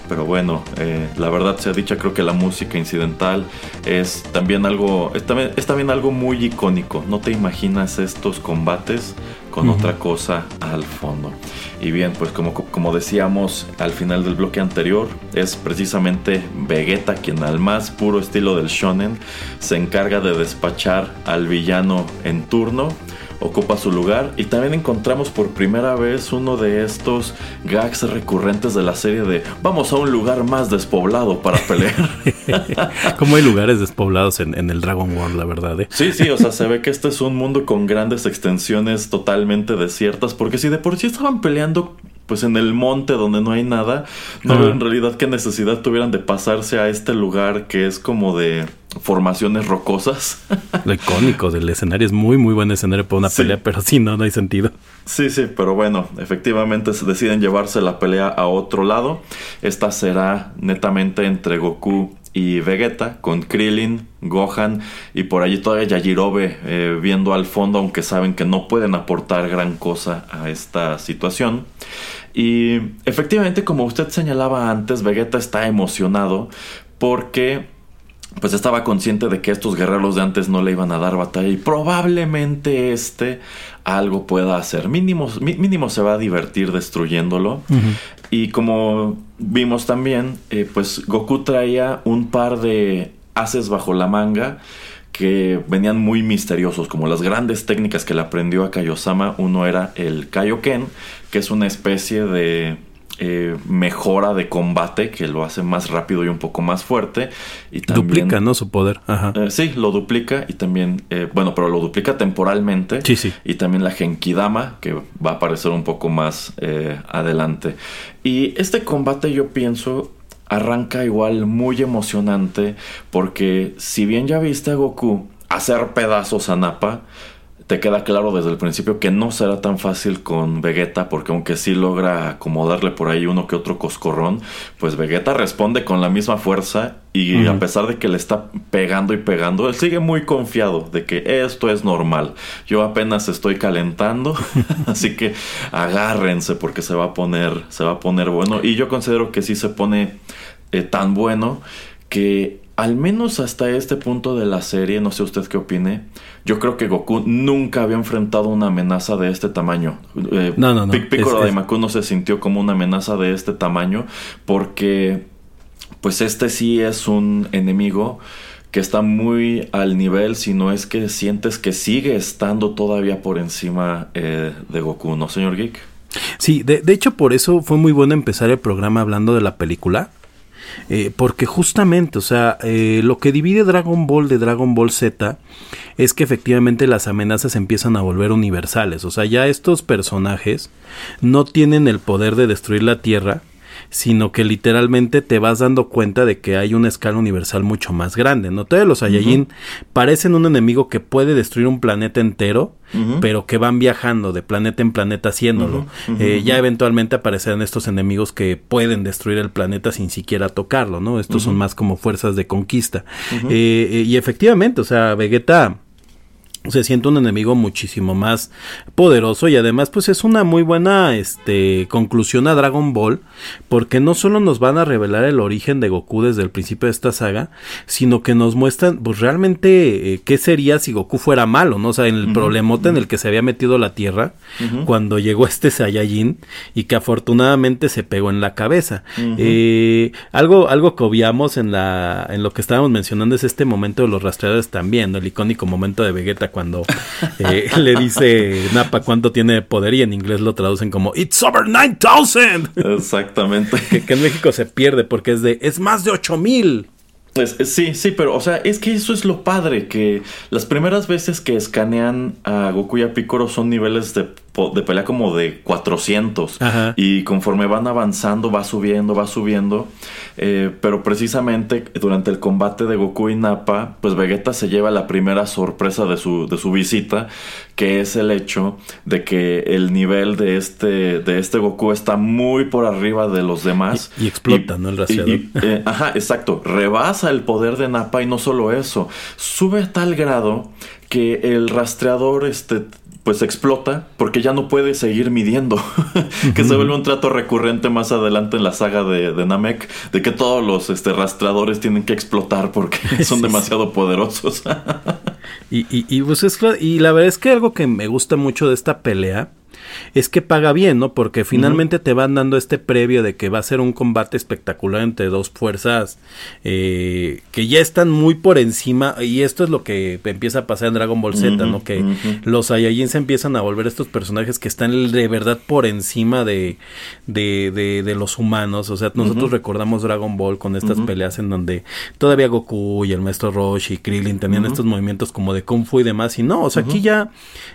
Pero bueno, eh, la verdad sea dicha, creo que la música incidental es también algo, es también, algo muy icónico. No te imaginas estos combates con otra cosa al fondo. Y bien, pues como, como decíamos al final del bloque anterior, es precisamente Vegeta quien al más puro estilo del shonen se encarga de despachar al villano en turno ocupa su lugar. Y también encontramos por primera vez uno de estos gags recurrentes de la serie de vamos a un lugar más despoblado para pelear. Como hay lugares despoblados en, el Dragon World, la verdad. ¿eh? Sí, sí, o sea, se ve que este es un mundo con grandes extensiones totalmente desiertas, porque si de por sí estaban peleando pues en el monte donde no hay nada, no veo en realidad qué necesidad tuvieran de pasarse a este lugar que es como de formaciones rocosas. Lo icónico del escenario es muy muy buen escenario para una pelea, pero sí, no, no hay sentido. Sí, sí, pero bueno, efectivamente se deciden llevarse la pelea a otro lado. Esta será netamente entre Goku y Vegeta, con Krillin, Gohan y por allí todavía Yajirobe eh, viendo al fondo, aunque saben que no pueden aportar gran cosa a esta situación. Y efectivamente, como usted señalaba antes, Vegeta está emocionado porque pues estaba consciente de que estos guerreros de antes no le iban a dar batalla y probablemente este algo pueda hacer. Mínimo, mínimo se va a divertir destruyéndolo. Y como vimos también, eh, pues Goku traía un par de haces bajo la manga que venían muy misteriosos, como las grandes técnicas que le aprendió a Kaiosama. Uno era el Kaioken, que es una especie de eh, mejora de combate que lo hace más rápido y un poco más fuerte. Y duplica, ¿no? Su poder. Ajá. Eh, sí, lo duplica y también, eh, bueno, pero lo duplica temporalmente. Sí, sí. Y también la Genkidama, que va a aparecer un poco más adelante. Y este combate yo pienso arranca igual muy emocionante porque si bien ya viste a Goku hacer pedazos a Nappa, te queda claro desde el principio que no será tan fácil con Vegeta, porque aunque sí logra acomodarle por ahí uno que otro coscorrón, pues Vegeta responde con la misma fuerza y a pesar de que le está pegando y pegando, él sigue muy confiado de que esto es normal. Yo apenas estoy calentando, así que agárrense porque se va a poner, se va a poner bueno. Y yo considero que sí se pone eh, tan bueno que al menos hasta este punto de la serie, no sé usted qué opine, yo creo que Goku nunca había enfrentado una amenaza de este tamaño. Eh, no, no, no. Piccolo Daimaku no se sintió como una amenaza de este tamaño porque pues este sí es un enemigo que está muy al nivel, si no es que sientes que sigue estando todavía por encima eh, de Goku, ¿no, señor Geek? Sí, de, de hecho por eso fue muy bueno empezar el programa hablando de la película eh, porque justamente, o sea, eh, lo que divide Dragon Ball de Dragon Ball Z es que efectivamente las amenazas empiezan a volver universales. O sea, ya estos personajes no tienen el poder de destruir la Tierra, sino que literalmente te vas dando cuenta de que hay una escala universal mucho más grande, ¿no? Todos los Saiyajin parecen un enemigo que puede destruir un planeta entero, pero que van viajando de planeta en planeta haciéndolo. Eh, ya eventualmente aparecerán estos enemigos que pueden destruir el planeta sin siquiera tocarlo, ¿no? Estos son más como fuerzas de conquista. Eh, eh, y efectivamente, o sea, Vegeta se siente un enemigo muchísimo más poderoso y además pues es una muy buena este conclusión a Dragon Ball porque no solo nos van a revelar el origen de Goku desde el principio de esta saga sino que nos muestran pues realmente eh, qué sería si Goku fuera malo no o sea en el problemote en el que se había metido la Tierra cuando llegó este Saiyajin y que afortunadamente se pegó en la cabeza. Eh, algo algo que obviamos en la en lo que estábamos mencionando es este momento de los rastreadores también el icónico momento de Vegeta cuando eh, le dice Napa cuánto tiene poder y en inglés lo traducen como It's over 9000. Exactamente. Que, en México se pierde porque es de es más de 8000. Pues, sí, sí, pero o sea, es que eso es lo padre, que las primeras veces que escanean a Goku y a Piccolo son niveles de de pelea como de 400 y conforme van avanzando va subiendo, va subiendo, eh, pero precisamente durante el combate de Goku y Nappa, pues Vegeta se lleva la primera sorpresa de su, de su visita, que es el hecho de que el nivel de este, de este Goku está muy por arriba de los demás. Y, explota, ¿no? El rastreador. Eh, ajá, exacto, rebasa el poder de Nappa y no solo eso, sube a tal grado que el rastreador este, pues explota porque ya no puede seguir midiendo. que se vuelve un trato recurrente más adelante en la saga de, Namek, de que todos los este, rastreadores tienen que explotar porque son demasiado poderosos. y, y, y, pues es, y la verdad es que algo que me gusta mucho de esta pelea es que paga bien, ¿no? Porque finalmente te van dando este previo de que va a ser un combate espectacular entre dos fuerzas eh, que ya están muy por encima y esto es lo que empieza a pasar en Dragon Ball Z, ¿no? Que los Saiyajin se empiezan a volver estos personajes que están de verdad por encima de, de, de, los humanos, o sea, nosotros recordamos Dragon Ball con estas peleas en donde todavía Goku y el maestro Roshi y Krillin tenían estos movimientos como de Kung Fu y demás y no, o sea, aquí ya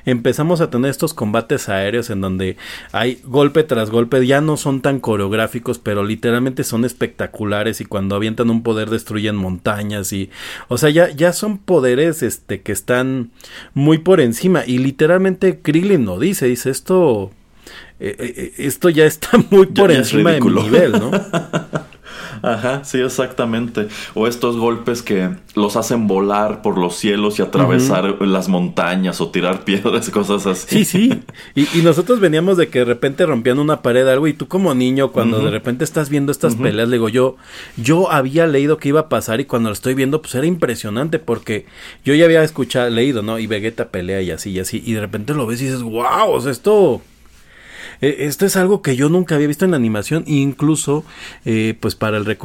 empezamos a tener estos combates aéreos en donde hay golpe tras golpe, ya no son tan coreográficos, pero literalmente son espectaculares y cuando avientan un poder destruyen montañas y, o sea, ya, ya son poderes este, que están muy por encima y literalmente Krillin lo dice, dice esto, eh, eh, eh, esto ya está muy por encima de mi nivel, ¿no? Ajá, sí, exactamente. O estos golpes que los hacen volar por los cielos y atravesar las montañas o tirar piedras, cosas así. Sí, sí. Y, nosotros veníamos de que de repente rompían una pared algo y tú como niño cuando de repente estás viendo estas peleas, le digo yo, yo había leído que iba a pasar y cuando lo estoy viendo pues era impresionante porque yo ya había escuchado, leído, ¿no? Y Vegeta pelea y así y así y de repente lo ves y dices, wow, o sea, esto eh, esto es algo que yo nunca había visto en la animación, incluso eh, pues para el,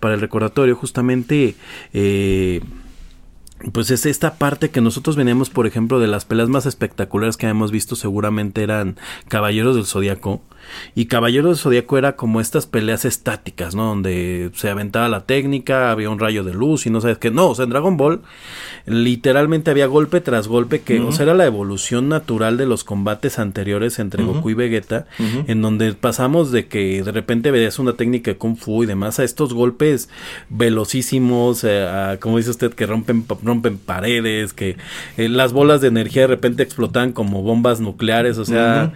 para el recordatorio justamente... Eh, pues es esta parte que nosotros veníamos, por ejemplo, de las peleas más espectaculares que hemos visto, seguramente eran Caballeros del Zodíaco. Y Caballero del Zodíaco era como estas peleas estáticas, ¿no? Donde se aventaba la técnica, había un rayo de luz y no sabes qué. No, o sea, en Dragon Ball literalmente había golpe tras golpe que, o sea, era la evolución natural de los combates anteriores entre Goku y Vegeta, en donde pasamos de que de repente veías una técnica de Kung Fu y demás a estos golpes velocísimos, eh, como dice usted, que rompen, rompen paredes, que eh, las bolas de energía de repente explotan como bombas nucleares, o sea...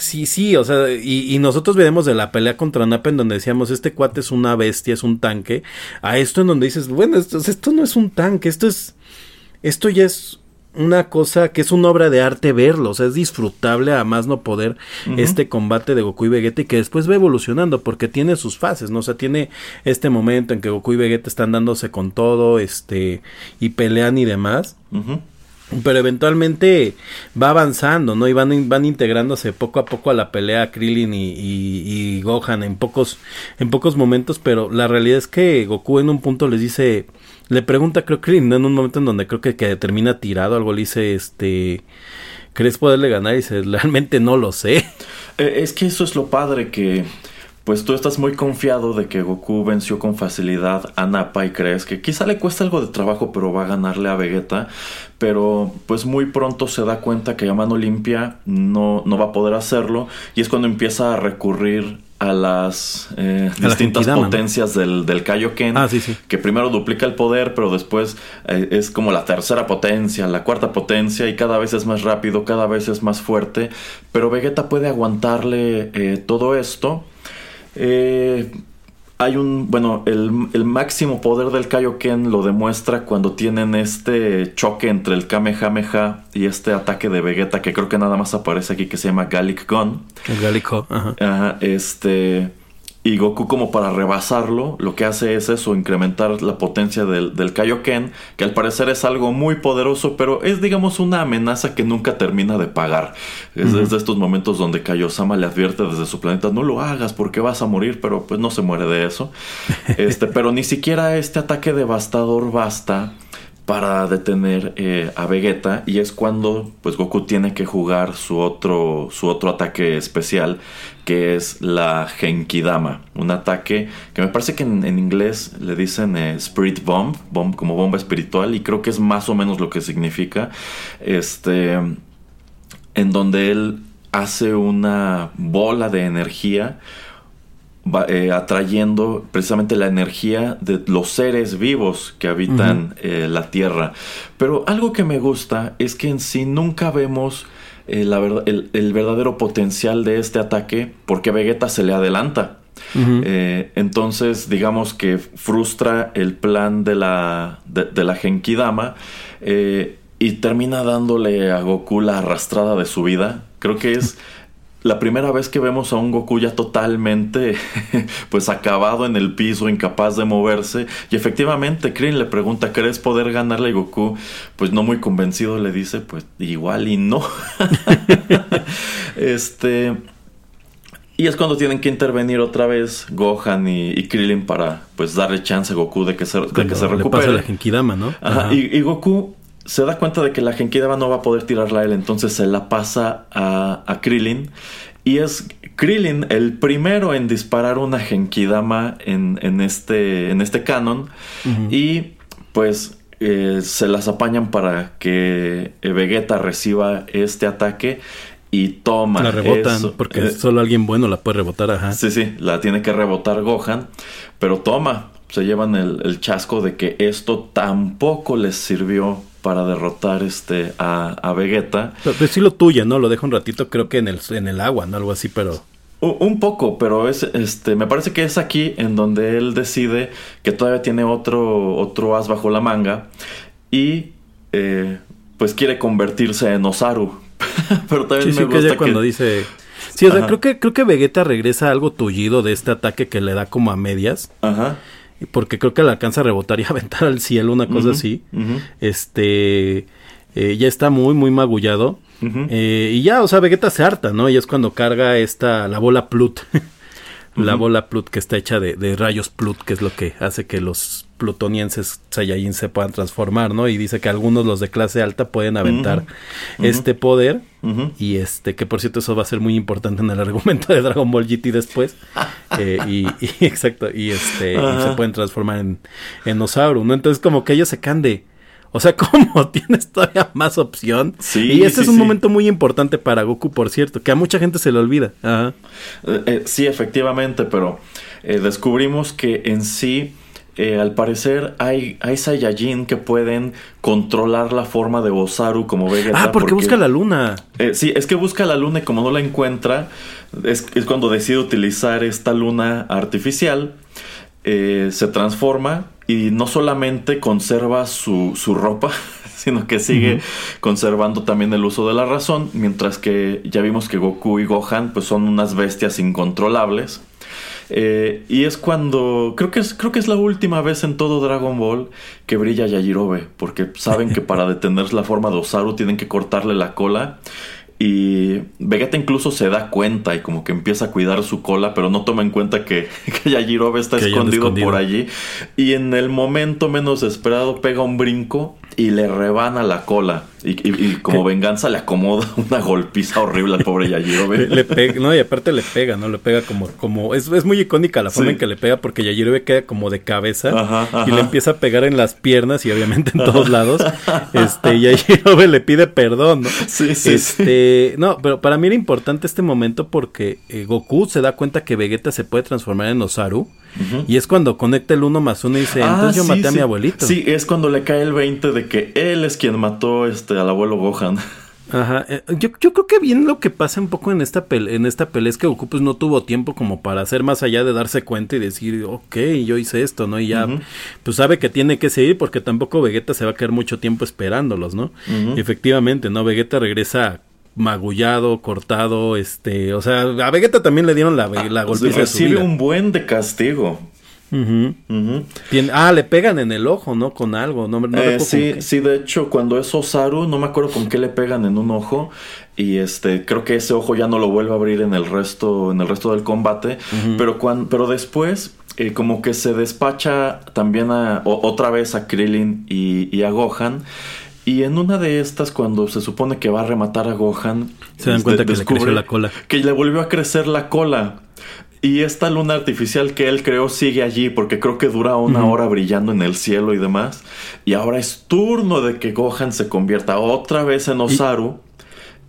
Sí, sí, o sea, y, nosotros veremos de la pelea contra Napa en donde decíamos, este cuate es una bestia, es un tanque, a esto en donde dices, bueno, esto, esto no es un tanque, esto es, esto ya es una cosa que es una obra de arte verlo, o sea, es disfrutable a más no poder este combate de Goku y Vegeta y que después va evolucionando porque tiene sus fases, ¿no? O sea, tiene este momento en que Goku y Vegeta están dándose con todo, este, y pelean y demás pero eventualmente va avanzando, ¿no? Y van, van integrándose poco a poco a la pelea Krillin y, y, Gohan en pocos, en pocos momentos, pero la realidad es que Goku en un punto les dice, le pregunta creo Krillin, en un momento en donde creo que, que termina tirado, algo le dice, este, ¿crees poderle ganar? Y dice, realmente no lo sé. Eh, es que eso es lo padre que pues tú estás muy confiado de que Goku venció con facilidad a Nappa y crees que quizá le cuesta algo de trabajo pero va a ganarle a Vegeta, pero pues muy pronto se da cuenta que a mano limpia no, no va a poder hacerlo y es cuando empieza a recurrir a las eh, distintas potencias del, del Kaioken, ah, sí, sí. que primero duplica el poder, pero después eh, es como la tercera potencia, la cuarta potencia, y cada vez es más rápido, cada vez es más fuerte, pero Vegeta puede aguantarle eh, todo esto eh, hay un, bueno, el, máximo poder del Kaioken lo demuestra cuando tienen este choque entre el Kamehameha y este ataque de Vegeta que creo que nada más aparece aquí que se llama Gallic Gun. El Gallic ajá. ajá. Este, y Goku como para rebasarlo, lo que hace es eso, incrementar la potencia del, del Kaioken, que al parecer es algo muy poderoso, pero es digamos una amenaza que nunca termina de pagar. Es desde estos momentos donde Kaiosama le advierte desde su planeta, no lo hagas porque vas a morir, pero pues no se muere de eso. este, pero ni siquiera este ataque devastador basta para detener eh, a Vegeta y es cuando pues Goku tiene que jugar su otro su otro ataque especial que es la Genkidama. Un ataque que me parece que en, inglés le dicen eh, Spirit Bomb, bomb como bomba espiritual y creo que es más o menos lo que significa. Este en donde él hace una bola de energía eh, atrayendo precisamente la energía de los seres vivos que habitan eh, la Tierra. Pero algo que me gusta es que en sí nunca vemos eh, la el, verdadero potencial de este ataque porque Vegeta se le adelanta. entonces, digamos que frustra el plan de la, de, la Genkidama y termina dándole a Goku la arrastrada de su vida. Creo que es la primera vez que vemos a un Goku ya totalmente pues acabado en el piso, incapaz de moverse. Y efectivamente, Krillin le pregunta, ¿crees poder ganarle a Goku? Pues no muy convencido le dice, pues igual y no. este... Y es cuando tienen que intervenir otra vez Gohan y, Krillin para pues darle chance a Goku de que se, de que se recupere. Le pasa la Genkidama, ¿no? Ajá. Y, y Goku se da cuenta de que la Genkidama no va a poder tirarla a él, entonces se la pasa a, a Krillin. Y es Krillin el primero en disparar una Genkidama en, en, este, en este canon. Y pues eh, se las apañan para que Vegeta reciba este ataque y toma. La rebotan, porque eh, solo alguien bueno la puede rebotar, ajá. Sí, sí, la tiene que rebotar Gohan, pero toma, se llevan el, el chasco de que esto tampoco les sirvió para derrotar este a, a Vegeta. Pero, sí lo tuya, ¿no? Lo deja un ratito creo que en el, en el agua, ¿no? Algo así, pero... Un poco, pero es este me parece que es aquí en donde él decide que todavía tiene otro otro as bajo la manga y eh, pues quiere convertirse en Osaru. pero también me gusta cuando dice Sí, o sea, creo que creo que Vegeta regresa algo tullido de este ataque que le da como a medias. Ajá. Porque creo que le alcanza a rebotar y aventar al cielo, una cosa así. Este eh, ya está muy, muy magullado. Eh, y ya, o sea, Vegeta se harta, ¿no? Y es cuando carga esta, la bola Plut. la bola Plut que está hecha de, rayos Plut, que es lo que hace que los plutonienses Saiyajin se puedan transformar, ¿no? Y dice que algunos, los de clase alta, pueden aventar este poder. Y este, que por cierto, eso va a ser muy importante en el argumento de Dragon Ball GT después. Eh, y, exacto, y este, se pueden transformar en, en Osauru, ¿no? Entonces, como que ellos se can de o sea, ¿cómo tienes todavía más opción? Sí, y este es un momento muy importante para Goku, por cierto, que a mucha gente se le olvida. Eh, eh, sí, efectivamente, pero eh, descubrimos que en sí, al parecer, hay, hay Saiyajin que pueden controlar la forma de Osaru como Vegeta. Ah, porque, busca la luna. sí, es que busca la luna y como no la encuentra, es, es cuando decide utilizar esta luna artificial. se transforma y no solamente conserva su, su ropa, sino que sigue conservando también el uso de la razón, mientras que ya vimos que Goku y Gohan pues son unas bestias incontrolables. Eh, y es cuando creo que es creo que es la última vez en todo Dragon Ball que brilla Yajirobe, porque saben que para detener la forma de Osaru tienen que cortarle la cola y Vegeta incluso se da cuenta y como que empieza a cuidar su cola, pero no toma en cuenta que, que Yajirobe está escondido, por allí. Y en el momento menos esperado pega un brinco y le rebana la cola. Y, como venganza le acomoda una golpiza horrible al pobre Yajirobe. le, pega, no, y aparte le pega, ¿no? Le pega como, como, es, es muy icónica la forma en que le pega porque Yajirobe queda como de cabeza y le empieza a pegar en las piernas y obviamente en todos lados. este, y Yajirobe le pide perdón, ¿no? Sí, sí, este, no, pero para mí era importante este momento porque eh, Goku se da cuenta que Vegeta se puede transformar en Osaru. Y es cuando conecta el uno más uno y dice, entonces yo ah, maté a mi abuelito. Sí, es cuando le cae el 20 de que él es quien mató este al abuelo Gohan. Ajá, eh, yo, yo, creo que bien lo que pasa un poco en esta pelea, en esta pelea es que Goku pues no tuvo tiempo como para hacer más allá de darse cuenta y decir, ok, yo hice esto, ¿no? Y ya, pues sabe que tiene que seguir porque tampoco Vegeta se va a quedar mucho tiempo esperándolos, ¿no? efectivamente, ¿no? Vegeta regresa magullado, cortado, este, o sea, a Vegeta también le dieron la, la golpiza Recibe un buen de castigo. Ah, le pegan en el ojo, ¿no? Con algo, no, eh, Sí, sí, de hecho, cuando es Osaru, no me acuerdo con qué le pegan en un ojo. Y este, creo que ese ojo ya no lo vuelve a abrir en el resto, en el resto del combate. pero, cuando, pero después, eh, como que se despacha también a, otra vez a Krillin y, y a Gohan. Y en una de estas, cuando se supone que va a rematar a Gohan, se dan este, cuenta que le creció la cola. Que le volvió a crecer la cola. Y esta luna artificial que él creó sigue allí porque creo que dura una hora brillando en el cielo y demás. Y ahora es turno de que Gohan se convierta otra vez en Osaru.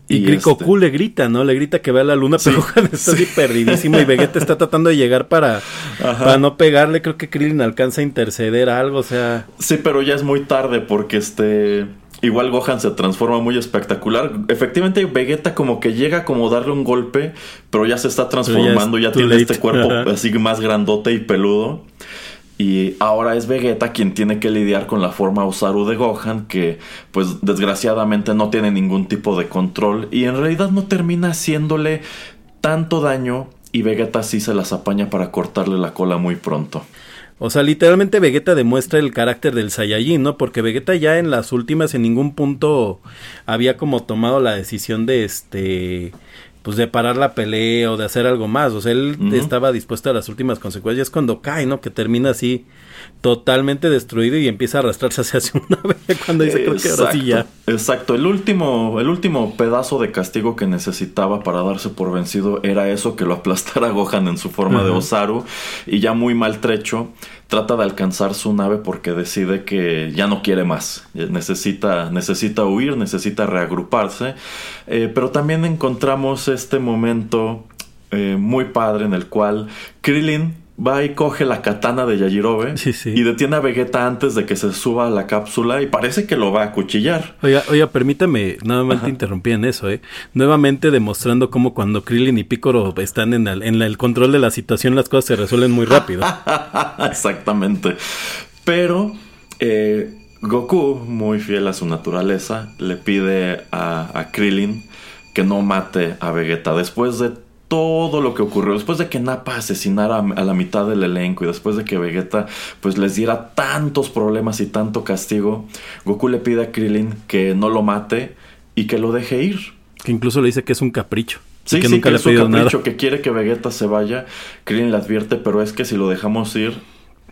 Y, y este le grita, ¿no? Le grita que vea la luna, pero Gohan está así perdidísimo y Vegeta está tratando de llegar para, para no pegarle. Creo que Krillin alcanza a interceder a algo, o sea... Sí, pero ya es muy tarde porque este... Igual Gohan se transforma muy espectacular. Efectivamente, Vegeta como que llega a como darle un golpe, pero ya se está transformando, ya, tiene este cuerpo así más grandote y peludo. Y ahora es Vegeta quien tiene que lidiar con la forma Osaru de Gohan, que pues desgraciadamente no tiene ningún tipo de control y en realidad no termina haciéndole tanto daño y Vegeta sí se las apaña para cortarle la cola muy pronto. O sea, literalmente Vegeta demuestra el carácter del Saiyajin, ¿no? Porque Vegeta ya en las últimas en ningún punto había como tomado la decisión de este pues de parar la pelea o de hacer algo más. O sea, él estaba dispuesto a las últimas consecuencias cuando cae, ¿no? Que termina así totalmente destruido y empieza a arrastrarse hacia una vez cuando dice creo que ahora sí ya. Exacto, el último, el último pedazo de castigo que necesitaba para darse por vencido era eso, que lo aplastara Gohan en su forma de Osaru y ya muy maltrecho trata de alcanzar su nave porque decide que ya no quiere más, necesita, necesita huir, necesita reagruparse, eh, pero también encontramos este momento eh, muy padre en el cual Krillin va y coge la katana de Yajirobe Sí, sí. y detiene a Vegeta antes de que se suba a la cápsula y parece que lo va a cuchillar. Oiga, oiga, permítame nuevamente interrumpir en eso, ¿eh? Nuevamente demostrando cómo cuando Krillin y Piccolo están en el, en el control de la situación, las cosas se resuelven muy rápido. Exactamente. Pero eh, Goku, muy fiel a su naturaleza, le pide a, a Krillin que no mate a Vegeta. Después de todo lo que ocurrió, después de que Nappa asesinara a la mitad del elenco y después de que Vegeta pues les diera tantos problemas y tanto castigo, Goku le pide a Krillin que no lo mate y que lo deje ir. Que incluso le dice que es un capricho. Sí, que sí, nunca que le es pedido capricho, nada. que quiere que Vegeta se vaya. Krillin le advierte, pero es que si lo dejamos ir,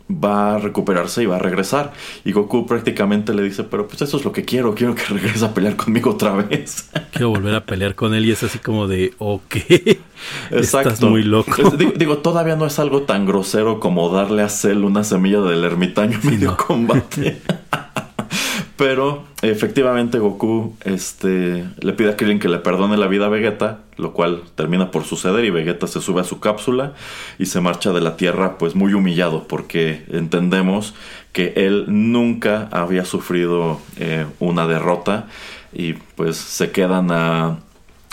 va a recuperarse y va a regresar. Y Goku prácticamente le dice, pero pues eso es lo que quiero, quiero que regrese a pelear conmigo otra vez. Quiero volver a pelear con él y es así como de, ok, Exacto. estás muy loco. Digo, digo, todavía no es algo tan grosero como darle a Cell una semilla del ermitaño medio no. combate. Pero efectivamente Goku este, le pide a Krillin que le perdone la vida a Vegeta, lo cual termina por suceder y Vegeta se sube a su cápsula y se marcha de la Tierra pues muy humillado porque entendemos que él nunca había sufrido eh, una derrota y pues se quedan a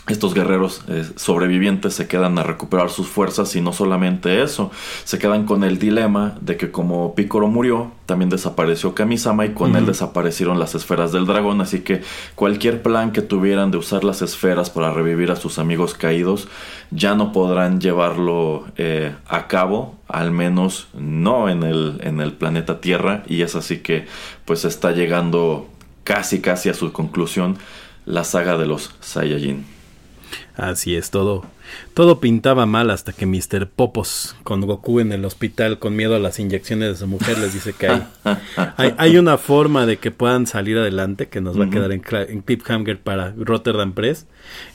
estos guerreros eh, sobrevivientes se quedan a recuperar sus fuerzas y no solamente eso, se quedan con el dilema de que como Piccolo murió, también desapareció Kamisama y con él desaparecieron las esferas del dragón, así que cualquier plan que tuvieran de usar las esferas para revivir a sus amigos caídos ya no podrán llevarlo eh, a cabo, al menos no en el, en el planeta Tierra. Y es así que pues está llegando casi casi a su conclusión la saga de los Saiyajin. Así es, todo, todo pintaba mal hasta que Mr. Popos, con Goku en el hospital, con miedo a las inyecciones de su mujer, les dice que hay, hay, hay una forma de que puedan salir adelante, que nos va a quedar en, en cliffhanger para Rotterdam Press.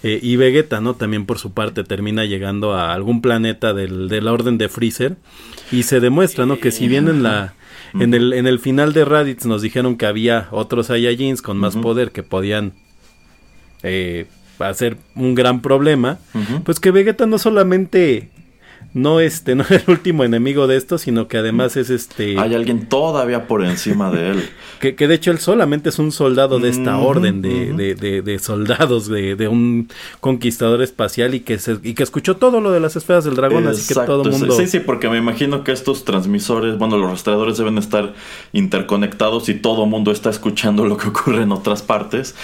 Eh, y Vegeta, ¿no? También por su parte termina llegando a algún planeta del, de la orden de Freezer. Y se demuestra, ¿no? Que si bien en la... En el, en el final de Raditz nos dijeron que había otros Saiyajins con más poder que podían eh, hacer un gran problema, pues que Vegeta no solamente no este no es el último enemigo de esto, sino que además es este Hay alguien todavía por encima de él. que, que de hecho él solamente es un soldado de esta orden de, de, de- de soldados de, de un conquistador espacial y que se, y que escuchó todo lo de las esferas del dragón, así que todo el mundo Sí, sí, porque me imagino que estos transmisores, bueno, los rastreadores deben estar interconectados y todo el mundo está escuchando lo que ocurre en otras partes.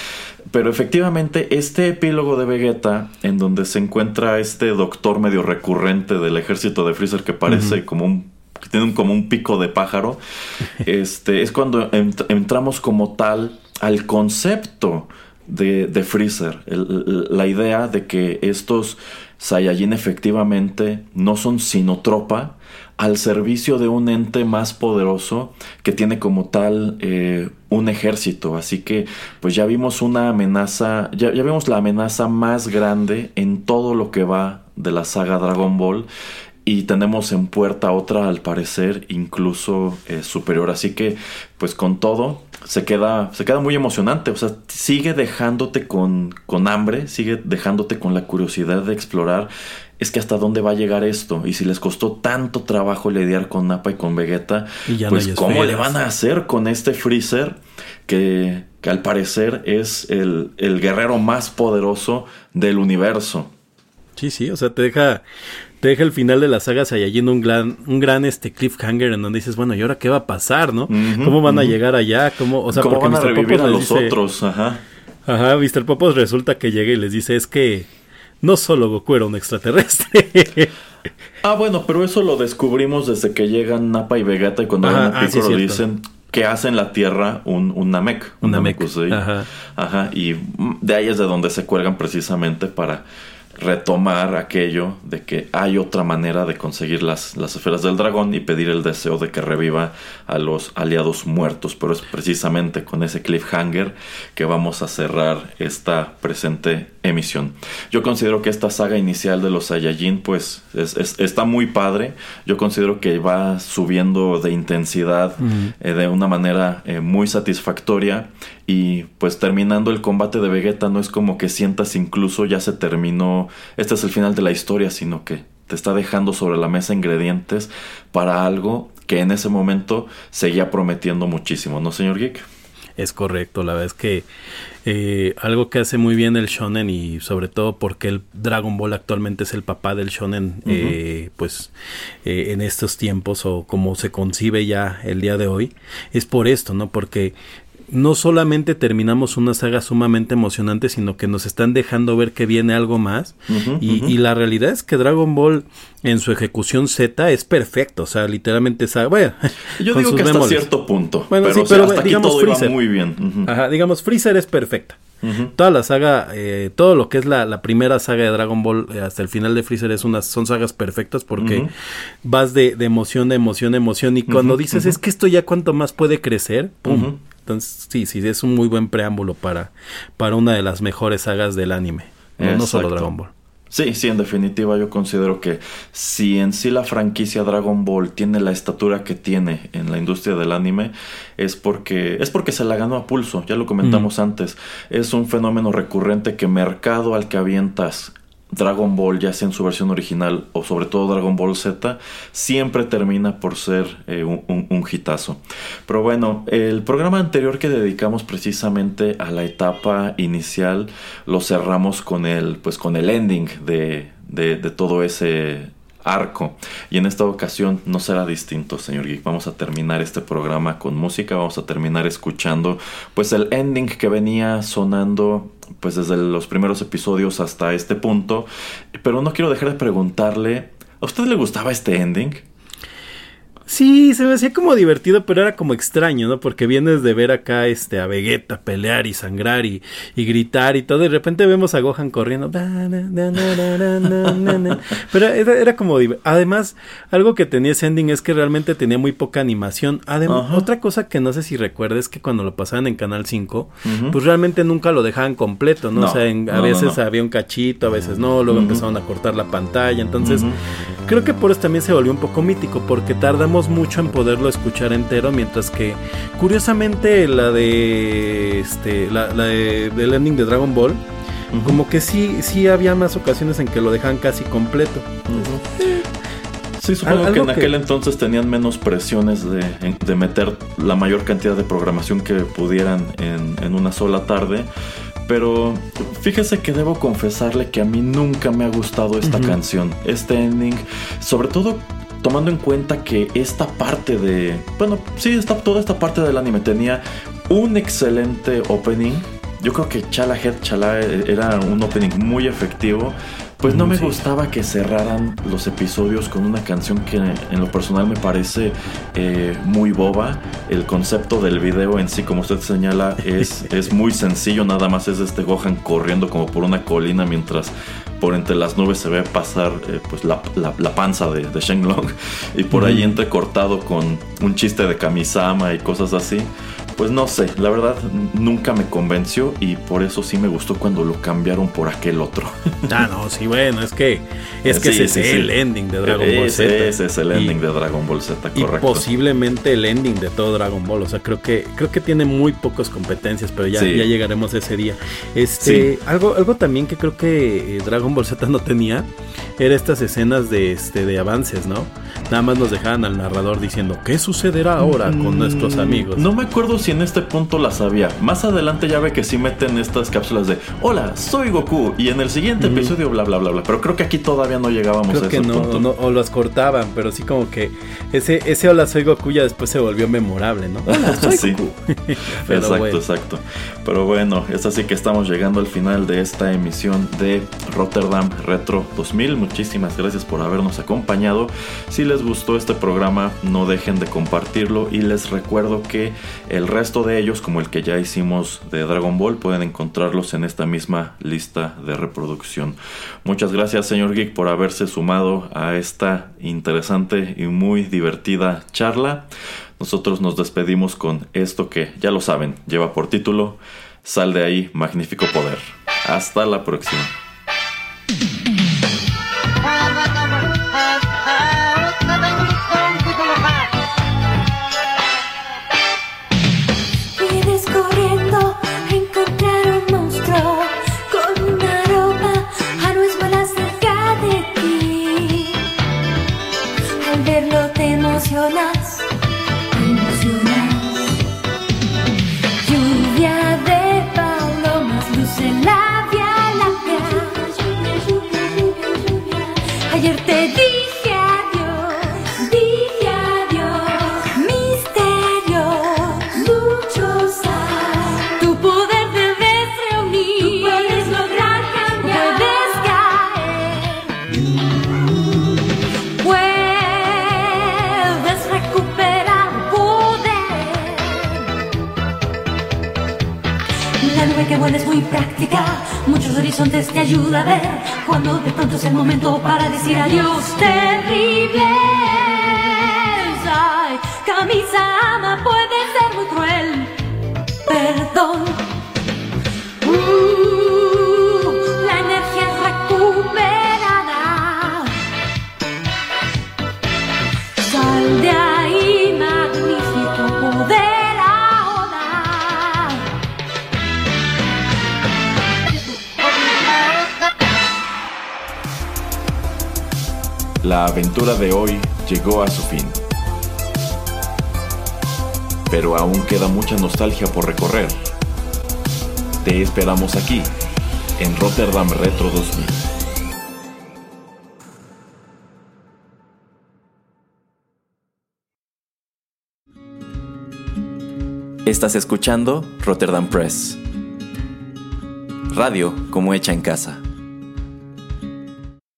Pero efectivamente, este epílogo de Vegeta, en donde se encuentra este doctor medio recurrente del ejército de Freezer que parece como un que tiene un- como un pico de pájaro, este, es cuando ent- entramos como tal al concepto de, de Freezer. El- la idea de que estos Saiyajin efectivamente no son sino tropa al servicio de un ente más poderoso que tiene como tal eh, un ejército. Así que pues ya vimos una amenaza, ya, ya vimos la amenaza más grande en todo lo que va de la saga Dragon Ball. Y tenemos en puerta otra, al parecer, incluso eh, superior. Así que, pues con todo, se queda, se queda muy emocionante. O sea, sigue dejándote con, con hambre, sigue dejándote con la curiosidad de explorar. Es que hasta dónde va a llegar esto. Y si les costó tanto trabajo lidiar con Nappa y con Vegeta, Y ya no pues cómo le van a hacer con este Freezer que, que al parecer es el, el guerrero más poderoso del universo. Sí, sí, o sea, te deja, te deja el final de la saga Saiyajin un gran, un gran este cliffhanger en donde dices, bueno, ¿y ahora qué va a pasar, no? ¿Cómo van a llegar allá? ¿Cómo, o sea, ¿Cómo porque van a Mr. revivir Popos a los dice- otros? Ajá. Ajá, Mr. Popos resulta que llega y les dice, es que no solo Goku era un extraterrestre. Ah, bueno, pero eso lo descubrimos desde que llegan Nappa y Vegeta y cuando Ajá, ah, sí, dicen que hace en la Tierra un, un Namek. Un Namek, Namekusei. ajá. Ajá, y de ahí es de donde se cuelgan precisamente para retomar aquello de que hay otra manera de conseguir las, las esferas del dragón y pedir el deseo de que reviva a los aliados muertos. Pero es precisamente con ese cliffhanger que vamos a cerrar esta presente emisión. Yo considero que esta saga inicial de los Saiyajin pues es- es- está muy padre. Yo considero que va subiendo de intensidad eh, de una manera eh, muy satisfactoria y pues terminando el combate de Vegeta no es como que sientas incluso ya se terminó, este es el final de la historia, sino que te está dejando sobre la mesa ingredientes para algo que en ese momento seguía prometiendo muchísimo, ¿no, señor Geek? Es correcto, la verdad es que eh, algo que hace muy bien el shonen y sobre todo porque el Dragon Ball actualmente es el papá del shonen, eh, pues eh, en estos tiempos o como se concibe ya el día de hoy, es por esto, ¿no? Porque no solamente terminamos una saga sumamente emocionante, sino que nos están dejando ver que viene algo más. y, la realidad es que Dragon Ball en su ejecución Z es perfecto. O sea, literalmente esa. Bueno, yo digo que hasta cierto punto. Bueno, pero, sí, pero hasta digamos, aquí todo Freezer. muy bien. Ajá, digamos, Freezer es perfecta. Toda la saga, eh, todo lo que es la, primera saga de Dragon Ball eh, hasta el final de Freezer es unas, son sagas perfectas porque vas de, de, emoción, de emoción, de emoción y cuando dices es que esto ya cuánto más puede crecer, pum, entonces, sí, sí, es un muy buen preámbulo para, para una de las mejores sagas del anime. No, solo Dragon Ball. Sí, sí, en definitiva yo considero que si en sí la franquicia Dragon Ball tiene la estatura que tiene en la industria del anime, es porque, es porque se la ganó a pulso, ya lo comentamos antes. Es un fenómeno recurrente que mercado al que avientas Dragon Ball, ya sea en su versión original o sobre todo Dragon Ball Z, siempre termina por ser eh, un, un, hitazo. Pero bueno, el programa anterior que dedicamos precisamente a la etapa inicial lo cerramos con el, pues con el ending de, de, de todo ese arco. Y en esta ocasión no será distinto, señor Geek. Vamos a terminar este programa con música. Vamos a terminar escuchando pues el ending que venía sonando pues desde los primeros episodios hasta este punto. Pero no quiero dejar de preguntarle, ¿a usted le gustaba este ending? Sí, se me hacía como divertido, pero era como extraño, ¿no? Porque vienes de ver acá este, a Vegeta pelear y sangrar y, y gritar y todo, y de repente vemos a Gohan corriendo. Pero era, era, como. Además, algo que tenía ese ending es que realmente tenía muy poca animación. Además, otra cosa que no sé si recuerdes es que cuando lo pasaban en Canal 5, pues realmente nunca lo dejaban completo, ¿no? o sea, a veces había un cachito, a veces no, luego empezaron a cortar la pantalla. Entonces, creo que por eso también se volvió un poco mítico, porque tardamos mucho en poderlo escuchar entero, mientras que curiosamente la de este la, de, del ending de Dragon Ball como que sí sí había más ocasiones en que lo dejan casi completo. Sí, supongo que en aquel entonces tenían menos presiones de, meter la mayor cantidad de programación que pudieran en, una sola tarde. Pero fíjese que debo confesarle que a mí nunca me ha gustado esta canción, este ending, sobre todo tomando en cuenta que esta parte de, bueno, sí, está, toda esta parte del anime tenía un excelente opening. Yo creo que Chala Head Chala era un opening muy efectivo. Pues no me gustaba que cerraran los episodios con una canción que en lo personal me parece eh, muy boba. El concepto del video en sí, como usted señala, es, es muy sencillo. Nada más es este Gohan corriendo como por una colina mientras por entre las nubes se ve pasar eh, pues la, panza de, de Shenlong y por ahí entrecortado con un chiste de Kamisama y cosas así. Pues no sé, la verdad nunca me convenció y por eso sí me gustó cuando lo cambiaron por aquel otro. Ah, no, sí, bueno, es que es que ese es el ending de Dragon Ball Z. Ese es el ending de Dragon Ball Z, correcto. Y posiblemente el ending de todo Dragon Ball, o sea, creo que creo que tiene muy pocas competencias, pero ya, ya llegaremos a ese día. Este, algo algo también que creo que eh, Dragon Ball Z no tenía era estas escenas de este de avances, ¿no? Nada más nos dejaban al narrador diciendo, "¿Qué sucederá ahora con mm, nuestros amigos?" No me acuerdo si si en este punto la sabía. Más adelante ya ve que sí meten estas cápsulas de Hola, soy Goku. Y en el siguiente episodio, bla bla bla bla. Pero creo que aquí todavía no llegábamos a ese punto. o los cortaban, pero sí como que ese, ese Hola, soy Goku ya después se volvió memorable, ¿no? Hola, soy Goku. exacto, exacto. Pero bueno, es así que estamos llegando al final de esta emisión de Rotterdam Retro 2000. Muchísimas gracias por habernos acompañado. Si les gustó este programa, no dejen de compartirlo y les recuerdo que el resto de ellos, como el que ya hicimos de Dragon Ball, pueden encontrarlos en esta misma lista de reproducción. Muchas gracias, señor Geek, por haberse sumado a esta interesante y muy divertida charla. Nosotros nos despedimos con esto que, ya lo saben, lleva por título Sal de ahí, magnífico poder. Hasta la próxima. Práctica, muchos horizontes te ayuda a ver cuando de pronto es el momento para decir adiós. Terrible. Ay, camisa ama puede ser muy cruel. Perdón. La aventura de hoy llegó a su fin. Pero aún queda mucha nostalgia por recorrer. Te esperamos aquí, en Rotterdam Retro 2000. Estás escuchando Rotterdam Press. Radio como hecha en casa.